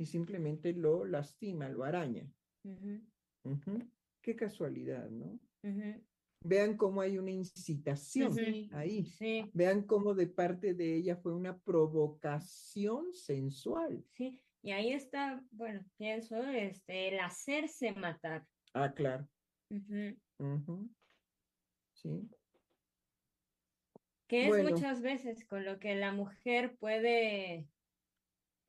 y simplemente lo lastima, lo araña. Qué casualidad, ¿no? Vean cómo hay una incitación ahí. Vean cómo de parte de ella fue una provocación sensual. Sí, y ahí está, bueno, pienso, este, el hacerse matar. Ah, claro. Sí. Que es muchas veces con lo que la mujer puede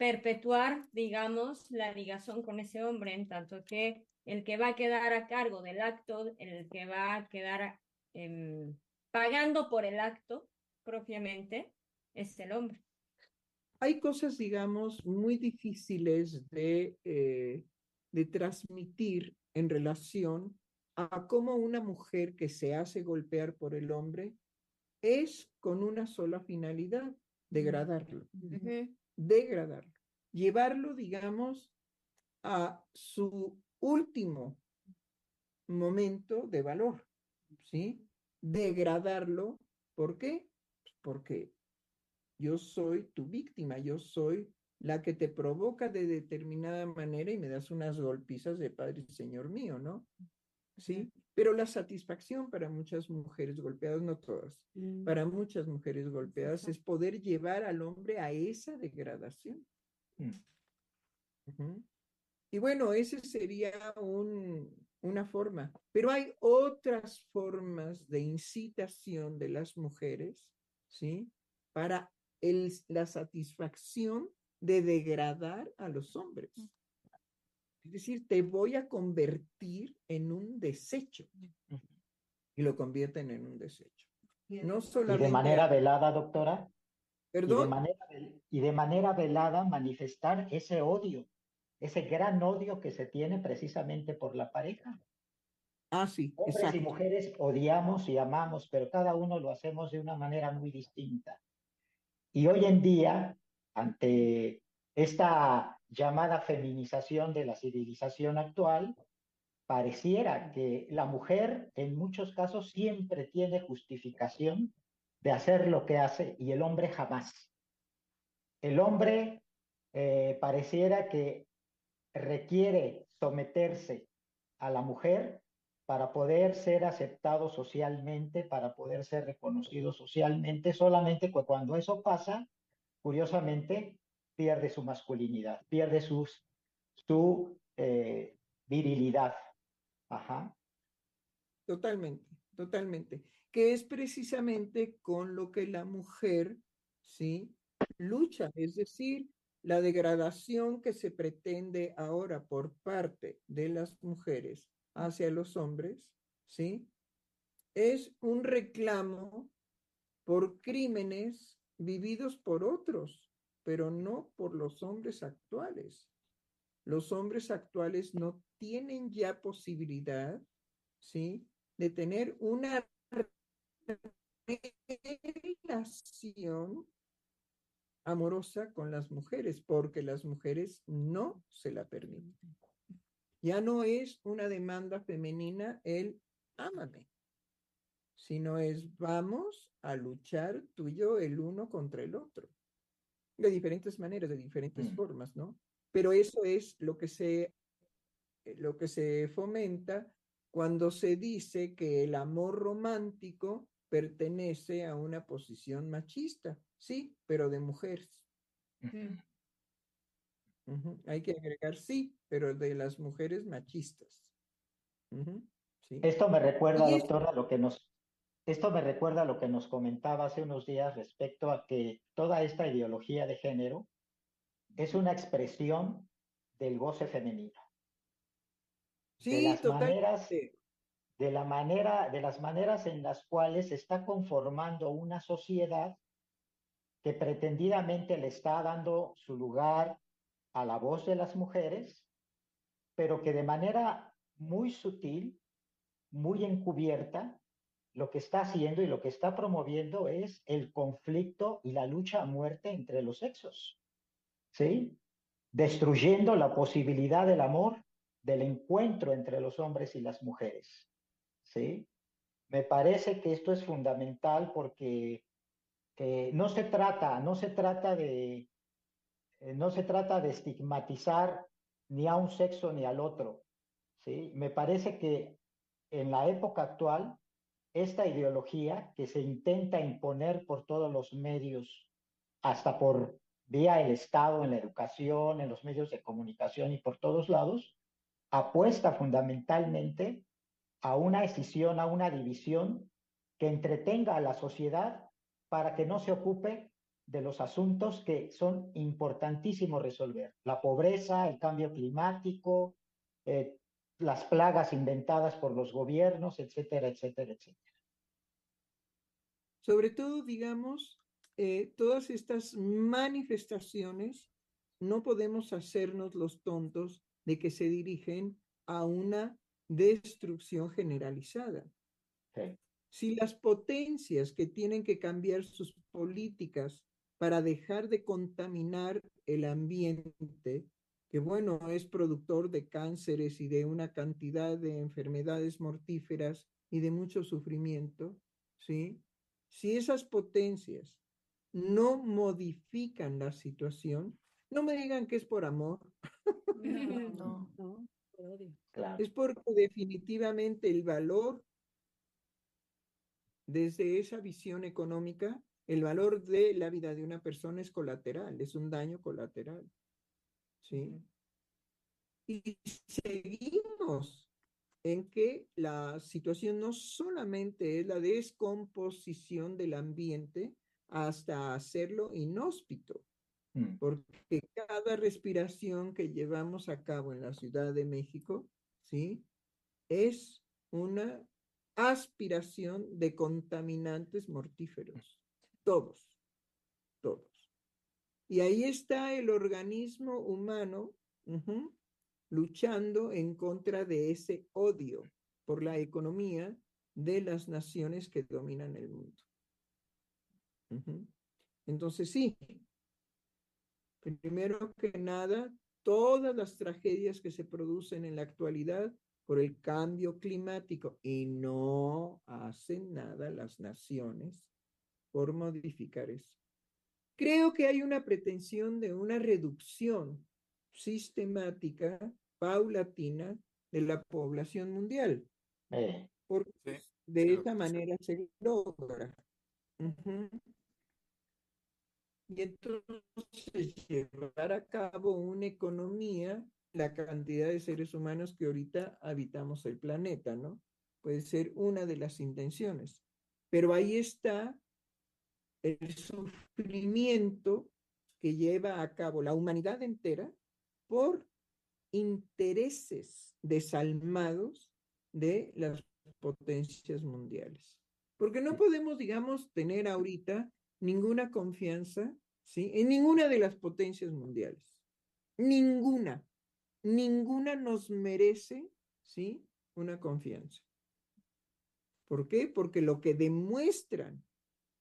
perpetuar, digamos, la ligazón con ese hombre, en tanto que el que va a quedar a cargo del acto, el que va a quedar em, pagando por el acto propiamente, es el hombre. Hay cosas, digamos, muy difíciles de, eh, de transmitir en relación a cómo una mujer que se hace golpear por el hombre es con una sola finalidad, degradarlo, degradarlo, llevarlo, digamos, a su último momento de valor, ¿sí? Degradarlo, ¿por qué? Porque yo soy tu víctima, yo soy la que te provoca de determinada manera y me das unas golpizas de Padre Señor mío, ¿no? ¿Sí? Pero la satisfacción para muchas mujeres golpeadas, no todas, mm. para muchas mujeres golpeadas es poder llevar al hombre a esa degradación. Mm. Y bueno, esa sería un, una forma, pero hay otras formas de incitación de las mujeres, ¿sí? Para el, la satisfacción de degradar a los hombres. Es decir, te voy a convertir en un desecho. Y lo convierten en un desecho. No solamente... ¿Y de manera velada, doctora? ¿Perdón? Y de, manera, y de manera velada manifestar ese odio, ese gran odio que se tiene precisamente por la pareja. Ah, sí. Hombres y mujeres odiamos y amamos, pero cada uno lo hacemos de una manera muy distinta. Y hoy en día, ante esta llamada feminización de la civilización actual, pareciera que la mujer en muchos casos siempre tiene justificación de hacer lo que hace y el hombre jamás. El hombre eh, pareciera que requiere someterse a la mujer para poder ser aceptado socialmente, para poder ser reconocido socialmente, solamente cuando eso pasa, curiosamente, pierde su masculinidad, pierde sus, su eh, virilidad. Ajá. Totalmente, totalmente. Que es precisamente con lo que la mujer, ¿sí? Lucha, es decir, la degradación que se pretende ahora por parte de las mujeres hacia los hombres, ¿sí? Es un reclamo por crímenes vividos por otros, pero no por los hombres actuales. Los hombres actuales no tienen ya posibilidad, ¿sí? De tener una relación amorosa con las mujeres, porque las mujeres no se la permiten. Ya no es una demanda femenina el ámame, sino es vamos a luchar tú y yo el uno contra el otro de diferentes maneras, de diferentes mm. formas, ¿no? Pero eso es lo que se, eh, lo que se fomenta cuando se dice que el amor romántico pertenece a una posición machista, sí, pero de mujeres. Hay que agregar sí, pero de las mujeres machistas. Esto me recuerda, doctora, lo que nos esto me recuerda a lo que nos comentaba hace unos días respecto a que toda esta ideología de género es una expresión del goce femenino. Sí, de las maneras, de la manera, de las maneras en las cuales se está conformando una sociedad que pretendidamente le está dando su lugar a la voz de las mujeres, pero que de manera muy sutil, muy encubierta, lo que está haciendo y lo que está promoviendo es el conflicto y la lucha a muerte entre los sexos, ¿sí? Destruyendo la posibilidad del amor, del encuentro entre los hombres y las mujeres, ¿sí? Me parece que esto es fundamental porque no se trata, no se trata de, eh, no se trata de estigmatizar ni a un sexo ni al otro, ¿sí? Me parece que en la época actual esta ideología que se intenta imponer por todos los medios, hasta por vía el Estado, en la educación, en los medios de comunicación y por todos lados, apuesta fundamentalmente a una escisión, a una división que entretenga a la sociedad para que no se ocupe de los asuntos que son importantísimos resolver. La pobreza, el cambio climático, eh, las plagas inventadas por los gobiernos, etcétera, etcétera, etcétera. Sobre todo, digamos, eh, todas estas manifestaciones, no podemos hacernos los tontos de que se dirigen a una destrucción generalizada. Si las potencias que tienen que cambiar sus políticas para dejar de contaminar el ambiente, que bueno, es productor de cánceres y de una cantidad de enfermedades mortíferas y de mucho sufrimiento, ¿sí? Si esas potencias no modifican la situación, no me digan que es por amor. No, no, Es porque definitivamente el valor desde esa visión económica, el valor de la vida de una persona es colateral, es un daño colateral. ¿Sí? Y seguimos en que la situación no solamente es la descomposición del ambiente hasta hacerlo inhóspito, mm. porque cada respiración que llevamos a cabo en la Ciudad de México, ¿sí? Es una aspiración de contaminantes mortíferos, todos, todos. Y ahí está el organismo humano luchando en contra de ese odio por la economía de las naciones que dominan el mundo. Entonces sí, primero que nada, todas las tragedias que se producen en la actualidad por el cambio climático y no hacen nada las naciones por modificar eso. Creo que hay una pretensión de una reducción sistemática, paulatina, de la población mundial. Porque de esa manera se logra. Y entonces llevar a cabo una economía, la cantidad de seres humanos que ahorita habitamos el planeta, ¿no? Puede ser una de las intenciones. Pero ahí está el sufrimiento que lleva a cabo la humanidad entera por intereses desalmados de las potencias mundiales. Porque no podemos, digamos, tener ahorita ninguna confianza En ninguna de las potencias mundiales. Ninguna. Ninguna nos merece, ¿sí? Una confianza. ¿Por qué? Porque lo que demuestran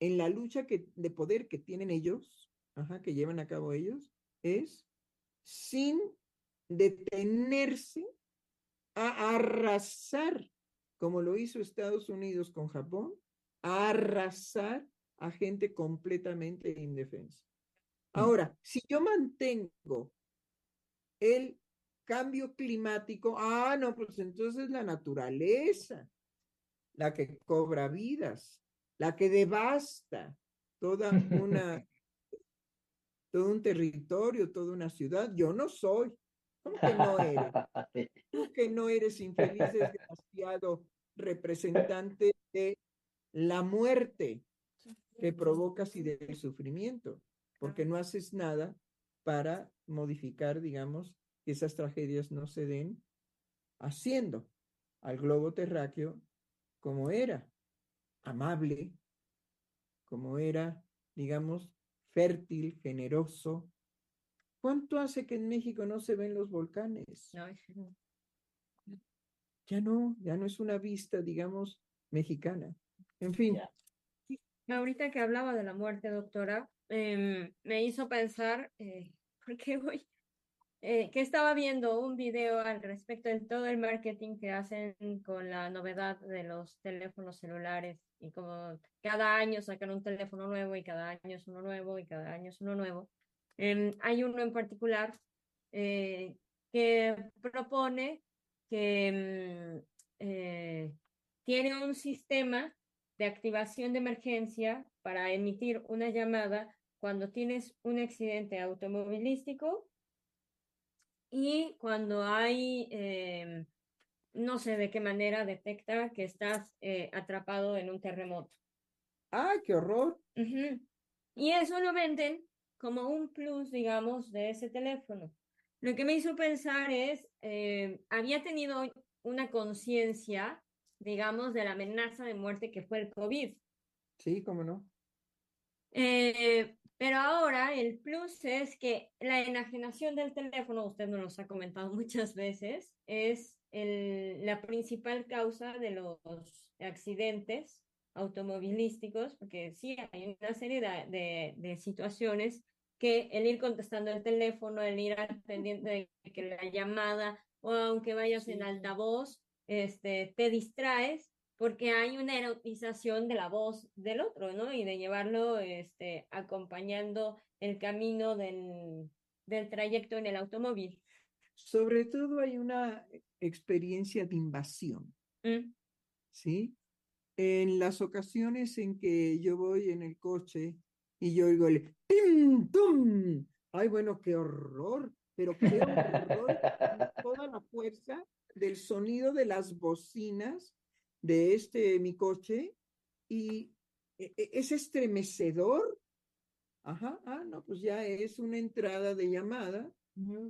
en la lucha de poder que tienen ellos, ajá, que llevan a cabo ellos, es sin detenerse a arrasar, como lo hizo Estados Unidos con Japón, a arrasar a gente completamente indefensa. Ahora, si yo mantengo el cambio climático, ah, no, pues entonces la naturaleza, la que cobra vidas, la que devasta toda una, todo un territorio, toda una ciudad. Yo no soy. ¿Cómo que no eres? Tú que no eres infeliz, desgraciado representante de la muerte que provocas y del sufrimiento porque no haces nada para modificar, digamos, que esas tragedias no se den haciendo al globo terráqueo como era, amable, como era, digamos, fértil, generoso. ¿Cuánto hace que en México no se ven los volcanes? Ya no, ya no es una vista, digamos, mexicana. En fin. Ahorita que hablaba de la muerte, doctora, Em, me hizo pensar, eh, ¿por qué voy? Eh, que estaba viendo un video al respecto de todo el marketing que hacen con la novedad de los teléfonos celulares y como cada año sacan un teléfono nuevo y cada año es uno nuevo y cada año es uno nuevo. Em, hay uno en particular eh, que propone que em, eh, tiene un sistema de activación de emergencia para emitir una llamada cuando tienes un accidente automovilístico y cuando hay, em, no sé de qué manera detecta que estás eh, atrapado en un terremoto. ¡Ah, qué horror! Y eso lo venden como un plus, digamos, de ese teléfono. Lo que me hizo pensar es, em, había tenido una conciencia, digamos, de la amenaza de muerte que fue el COVID. Sí, cómo no. Eh, pero ahora el plus es que la enajenación del teléfono, usted nos lo ha comentado muchas veces, es el, la principal causa de los accidentes automovilísticos, porque sí hay una serie de, de, situaciones que el ir contestando el teléfono, el ir al pendiente de que la llamada, o aunque vayas en altavoz, este, te distraes porque hay una erotización de la voz del otro, ¿no? Y de llevarlo este, acompañando el camino del, del trayecto en el automóvil. Sobre todo hay una experiencia de invasión, mm. ¿sí? En las ocasiones en que yo voy en el coche y yo oigo el ¡tim, tum! ¡Ay, bueno, qué horror! Pero qué horror, toda la fuerza del sonido de las bocinas de este mi coche y e, e, es estremecedor. Ajá, ah, no, pues ya es una entrada de llamada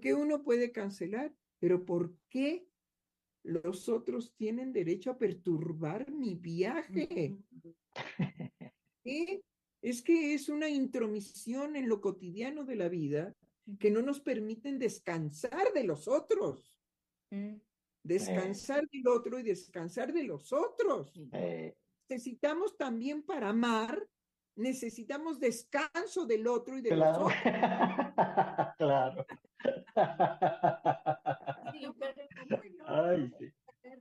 que uno puede cancelar, pero ¿por qué los otros tienen derecho a perturbar mi viaje? Es que es una intromisión en lo cotidiano de la vida que no nos permiten descansar de los otros. Mm. Descansar del otro y descansar de los otros. Necesitamos también para amar, necesitamos descanso del otro y de los otros. claro.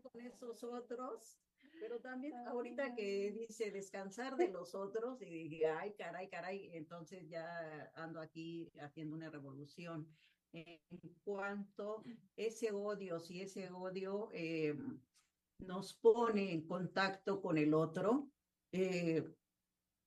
con esos otros, pero también ahorita que dice descansar de los otros y dije, ay, caray, caray, entonces ya ando aquí haciendo una revolución en cuanto ese odio, si ese odio eh, nos pone en contacto con el otro, eh,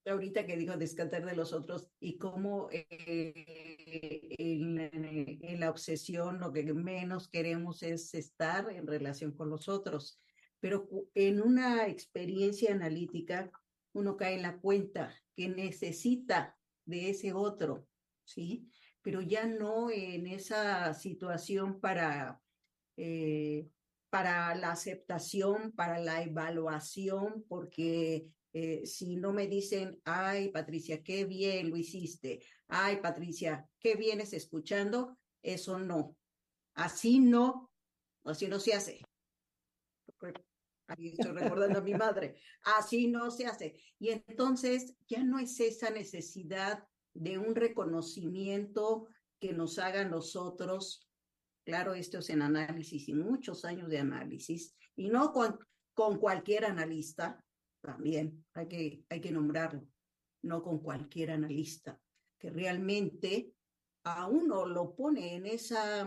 ahorita que dijo descantar de los otros y cómo eh, en, la obsesión lo que menos queremos es estar en relación con los otros. Pero en una experiencia analítica, uno cae en la cuenta que necesita de ese otro, ¿sí? Pero ya no en esa situación para, eh, para la aceptación, para la evaluación, porque eh, si no me dicen, ay, Patricia, qué bien lo hiciste, ay, Patricia, qué vienes escuchando, eso no. Así no, así no se hace. Estoy recordando a mi madre, así no se hace. Y entonces ya no es esa necesidad de un reconocimiento que nos hagan los otros. Claro, esto es en análisis y muchos años de análisis, y no con, con cualquier analista, también hay que, hay que nombrarlo, no con cualquier analista, que realmente a uno lo pone en esa,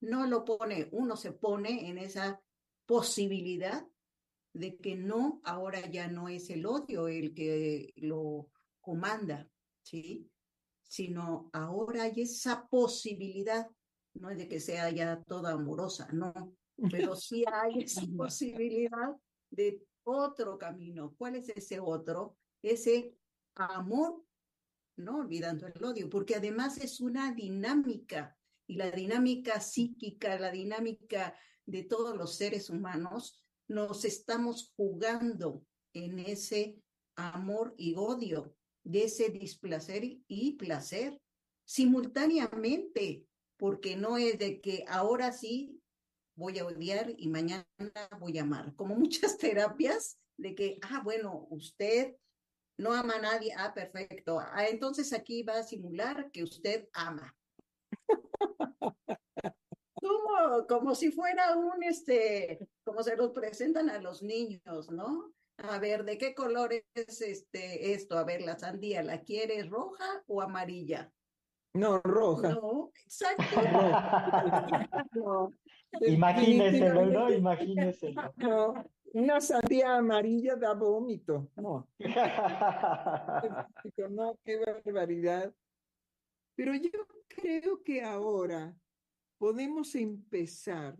no lo pone, uno se pone en esa posibilidad de que no, ahora ya no es el odio el que lo comanda, ¿sí? Sino ahora hay esa posibilidad, no es de que sea ya toda amorosa, no, pero sí hay esa posibilidad de otro camino. ¿Cuál es ese otro? Ese amor, no olvidando el odio, porque además es una dinámica y la dinámica psíquica, la dinámica de todos los seres humanos, nos estamos jugando en ese amor y odio de ese displacer y placer simultáneamente, porque no es de que ahora sí voy a odiar y mañana voy a amar, como muchas terapias de que, ah, bueno, usted no ama a nadie, ah, perfecto, ah, entonces aquí va a simular que usted ama. como, como si fuera un, este, como se los presentan a los niños, ¿no? A ver, ¿de qué color es este, esto? A ver, la sandía, ¿la quieres roja o amarilla? No, roja. No, exacto. no. Imagínenselo, ¿no? Imagínenselo. No, una sandía amarilla da vómito. No. no, qué barbaridad. Pero yo creo que ahora podemos empezar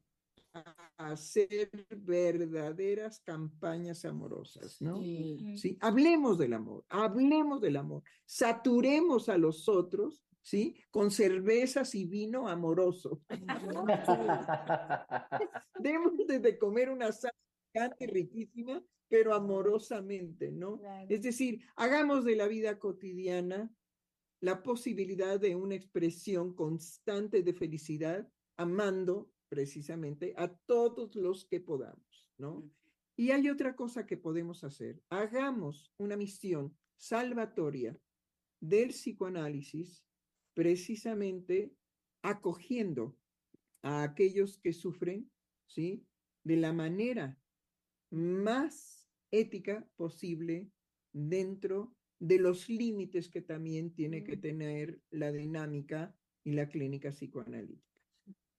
a hacer verdaderas campañas amorosas, ¿no? Sí. Hablemos del amor, hablemos del amor, saturemos a los otros, ¿sí? Con cervezas y vino amoroso. Demos de comer una salsa riquísima, pero amorosamente, ¿no? Es decir, hagamos de la vida cotidiana la posibilidad de una expresión constante de felicidad, amando precisamente a todos los que podamos, ¿no? Y hay otra cosa que podemos hacer. Hagamos una misión salvatoria del psicoanálisis precisamente acogiendo a aquellos que sufren, ¿sí? De la manera más ética posible dentro de los límites que también tiene que tener la dinámica y la clínica psicoanalítica.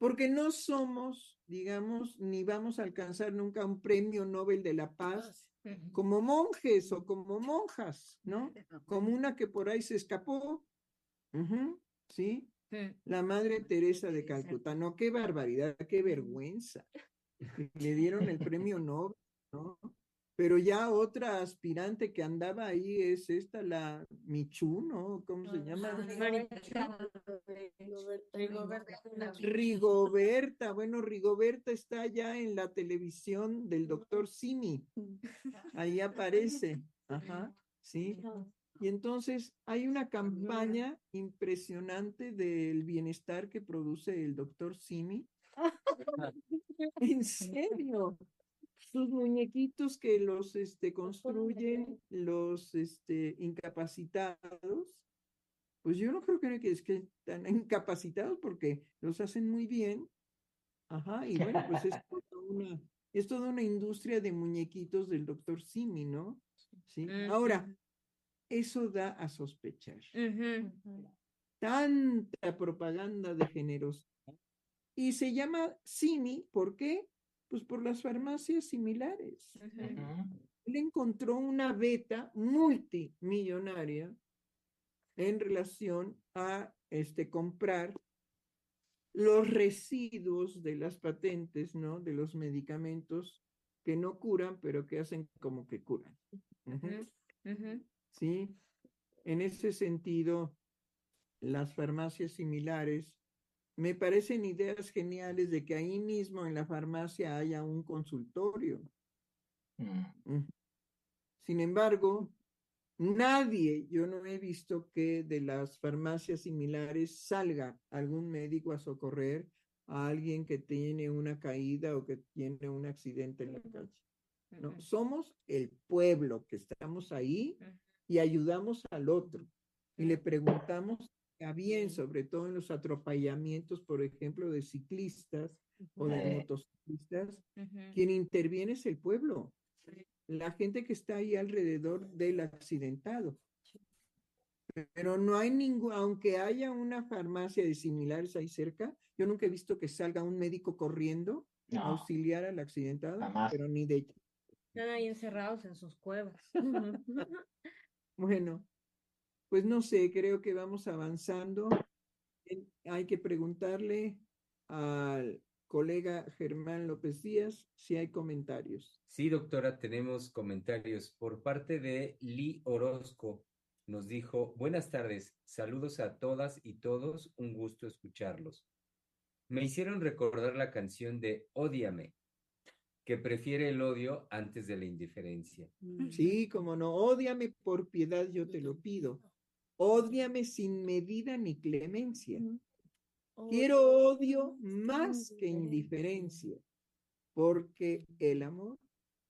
Porque no somos, digamos, ni vamos a alcanzar nunca un premio Nobel de la Paz como monjes o como monjas, ¿no? Como una que por ahí se escapó, ¿sí? La Madre Teresa de Calcuta, no, qué barbaridad, qué vergüenza. Le dieron el premio Nobel, ¿no? Pero ya otra aspirante que andaba ahí es esta, la Michu, ¿no? ¿Cómo se llama? Rigoberta. Bueno, Rigoberta está ya en la televisión del doctor Simi. Ahí aparece. Ajá, sí. Y entonces hay una campaña impresionante del bienestar que produce el doctor Simi. en serio. Sus muñequitos que los este, construyen los este, incapacitados, pues yo no creo que, es que están incapacitados porque los hacen muy bien. Ajá, y bueno, pues es toda una, es toda una industria de muñequitos del doctor Simi, ¿no? Sí. Ahora, eso da a sospechar. Tanta propaganda de generosidad. Y se llama Simi, ¿por qué? Pues por las farmacias similares. Él encontró una beta multimillonaria en relación a este, comprar los residuos de las patentes, ¿no? De los medicamentos que no curan, pero que hacen como que curan. ¿sí? En ese sentido, las farmacias similares me parecen ideas geniales de que ahí mismo en la farmacia haya un consultorio. Mm. Sin embargo, nadie, yo no he visto que de las farmacias similares salga algún médico a socorrer a alguien que tiene una caída o que tiene un accidente en la calle. No, somos el pueblo que estamos ahí y ayudamos al otro y le preguntamos a bien, sobre todo en los atropellamientos, por ejemplo, de ciclistas o de motociclistas, quien interviene es el pueblo, la gente que está ahí alrededor del accidentado. Pero no hay ningún, aunque haya una farmacia de similares ahí cerca, yo nunca he visto que salga un médico corriendo a auxiliar al accidentado, pero ni de hecho. Están ahí encerrados en sus cuevas. Bueno, pues no sé, creo que vamos avanzando. Hay que preguntarle al colega Germán López Díaz si hay comentarios. Sí, doctora, tenemos comentarios por parte de Lee Orozco. Nos dijo, buenas tardes, saludos a todas y todos, un gusto escucharlos. Me hicieron recordar la canción de Ódiame que prefiere el odio antes de la indiferencia. Mm. Sí, como no, ódiame por piedad, yo te lo pido. Ódiame sin medida ni clemencia. Quiero odio más que indiferencia, porque el amor,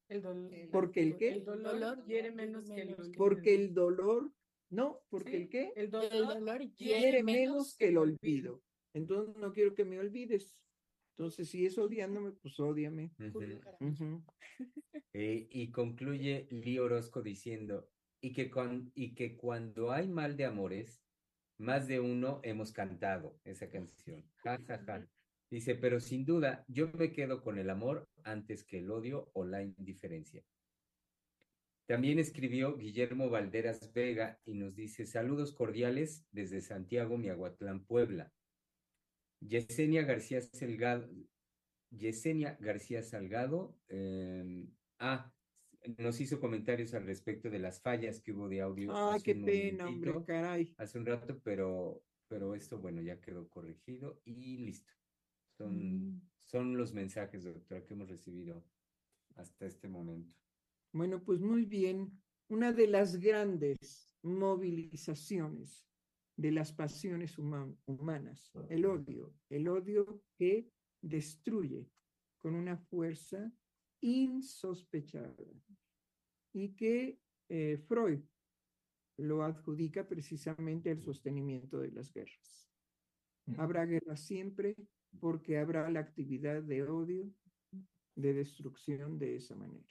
el dolor, porque el qué, el dolor quiere menos que el olvido. Porque el dolor, no, porque el qué, el dolor, quiere menos que el olvido. Entonces no quiero que me olvides. Entonces, si es odiándome, pues odiame. Eh, y concluye Lee Orozco diciendo, y que, con, y que cuando hay mal de amores, más de uno hemos cantado esa canción. Ja, ja, ja. Dice, pero sin duda, yo me quedo con el amor antes que el odio o la indiferencia. También escribió Guillermo Valderas Vega y nos dice, saludos cordiales desde Santiago, Miahuatlán, Puebla. Yesenia García Salgado, Yesenia García Salgado, em, ah, nos hizo comentarios al respecto de las fallas que hubo de audio. Ah, qué pena, hombre, caray. Hace un rato, pero, pero esto, bueno, ya quedó corregido y listo. Son, mm. son los mensajes, doctora, que hemos recibido hasta este momento. Bueno, pues muy bien. Una de las grandes movilizaciones de las pasiones humanas, el odio, el odio que destruye con una fuerza insospechada y que eh, Freud lo adjudica precisamente al sostenimiento de las guerras. Habrá guerra siempre porque habrá la actividad de odio, de destrucción de esa manera.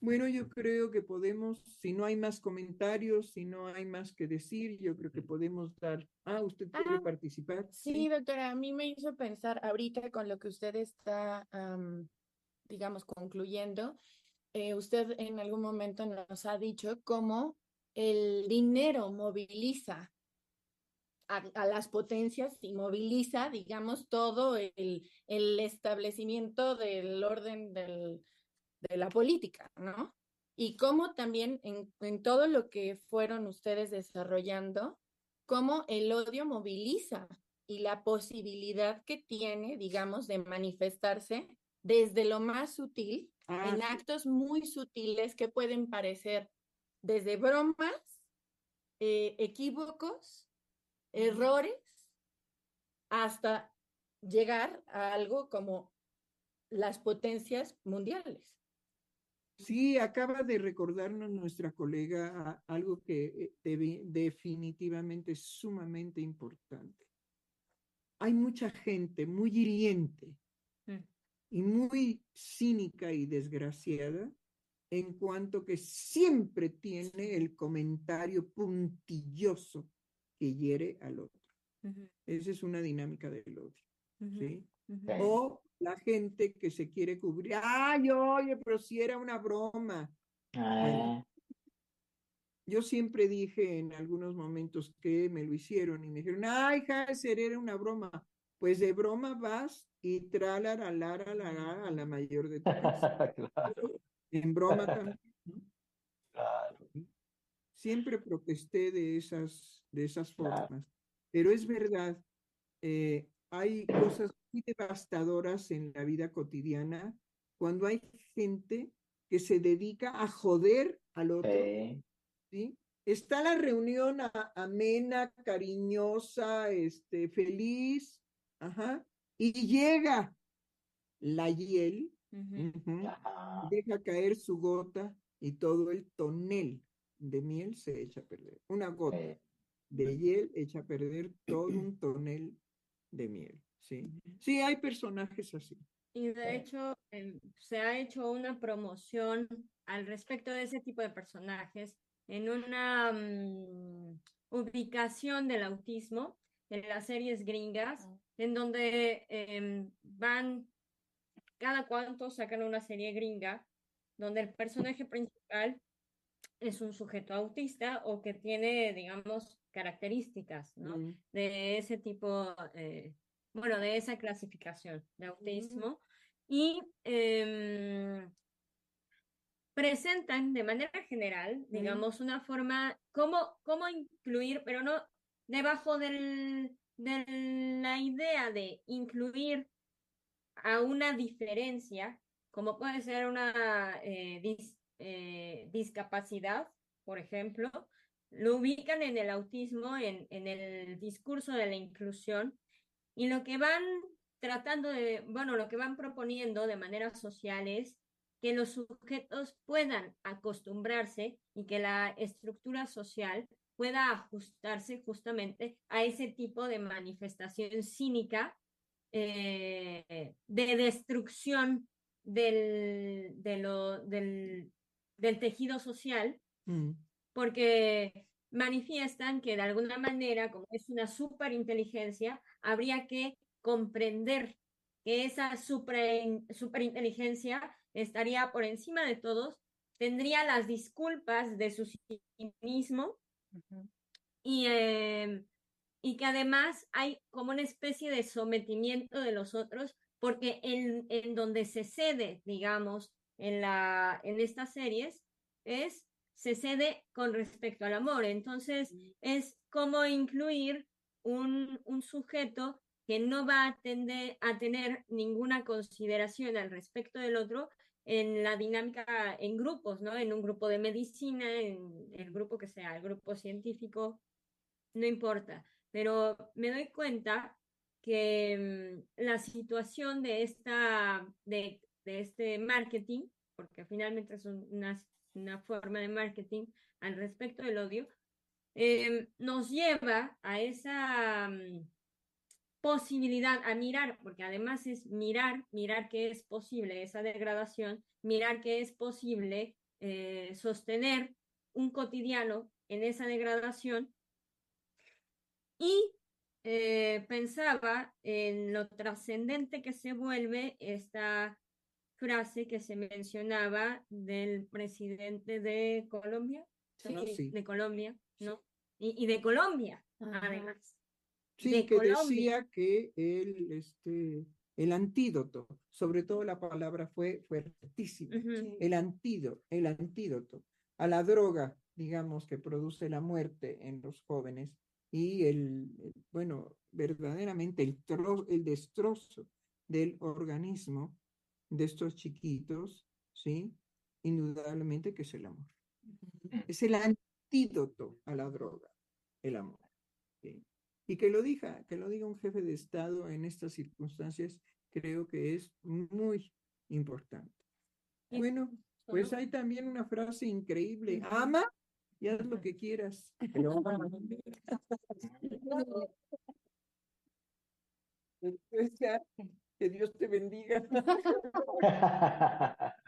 Bueno, yo creo que podemos, si no hay más comentarios, si no hay más que decir, yo creo que podemos dar. Ah, usted quiere Ah, participar. Sí, doctora, a mí me hizo pensar ahorita con lo que usted está, digamos, concluyendo. eh, usted en algún momento nos ha dicho cómo el dinero moviliza a, a las potencias y moviliza, digamos, todo el, el establecimiento del orden del, de la política, ¿no? Y cómo también en, en todo lo que fueron ustedes desarrollando, cómo el odio moviliza y la posibilidad que tiene, digamos, de manifestarse desde lo más sutil, Ah, en actos muy sutiles que pueden parecer desde bromas, eh, equívocos, errores, hasta llegar a algo como las potencias mundiales. Sí, acaba de recordarnos nuestra colega algo que eh, definitivamente es sumamente importante. Hay mucha gente muy hiriente. Y muy cínica y desgraciada en cuanto que siempre tiene el comentario puntilloso que hiere al otro. Ujú, Esa es una dinámica del odio. O la gente que se quiere cubrir. Ay, oye, pero si era una broma. Ah, Yo siempre dije en algunos momentos que me lo hicieron y me dijeron, ay, Heiser, era una broma. Pues de broma vas y tralara, lara, lara, a la mayor de tu casa. claro, En broma también, ¿no? claro. Siempre protesté de esas, de esas Claro. formas. Pero es verdad, eh, hay cosas muy devastadoras en la vida cotidiana cuando hay gente que se dedica a joder al otro. Sí, ¿sí? Está la reunión a- amena, cariñosa, este, feliz, ajá, y llega la hiel, deja caer su gota y todo el tonel de miel se echa a perder. Una gota Sí. de hiel echa a perder todo un tonel de miel, ¿sí? Sí, hay personajes así. Y de hecho, em, se ha hecho una promoción al respecto de ese tipo de personajes en una mm, ubicación del autismo en las series gringas, en donde em, van, cada cuanto sacan una serie gringa, donde el personaje principal es un sujeto autista o que tiene, digamos, características, ¿no? De ese tipo, eh, bueno, de esa clasificación de autismo y em, presentan de manera general, digamos, una forma, cómo, cómo incluir, pero no debajo de la idea de incluir a una diferencia, como puede ser una eh, eh, discapacidad, por ejemplo, lo ubican en el autismo, en, en el discurso de la inclusión, y lo que van tratando de, bueno, lo que van proponiendo de manera social es que los sujetos puedan acostumbrarse y que la estructura social pueda ajustarse justamente a ese tipo de manifestación cínica eh, de destrucción del, de lo, del, del tejido social mm, porque manifiestan que de alguna manera, como es una superinteligencia, habría que comprender que esa super, superinteligencia estaría por encima de todos, tendría las disculpas de su cinismo y, eh, y que además hay como una especie de sometimiento de los otros, porque en, en donde se cede, digamos, en, la, en estas series, es se cede con respecto al amor. Entonces, es como incluir un, un sujeto que no va a, tender, a tener ninguna consideración al respecto del otro en la dinámica en grupos, ¿no? En un grupo de medicina, en el grupo que sea, el grupo científico, no importa. Pero me doy cuenta que mm, la situación de esta, de, de este marketing, porque finalmente es una, una forma de marketing al respecto del odio, eh, nos lleva a esa mm, posibilidad, a mirar, porque además es mirar, mirar que es posible esa degradación, mirar que es posible eh, sostener un cotidiano en esa degradación. Y eh, pensaba en lo trascendente que se vuelve esta frase que se mencionaba del presidente de Colombia, sí, de Colombia, ¿no? Y, de Colombia, además. Sí, que decía que el, este, el antídoto, sobre todo la palabra fue fuertísima, el antídoto, el antídoto a la droga, digamos, que produce la muerte en los jóvenes y el, bueno, verdaderamente el, el destrozo del organismo de estos chiquitos, ¿sí? Indudablemente que es el amor. Es el antídoto a la droga, el amor. Y que lo diga, que lo diga un jefe de Estado en estas circunstancias, creo que es muy importante. Bueno, pues hay también una frase increíble, ama y haz lo que quieras. que Dios te bendiga.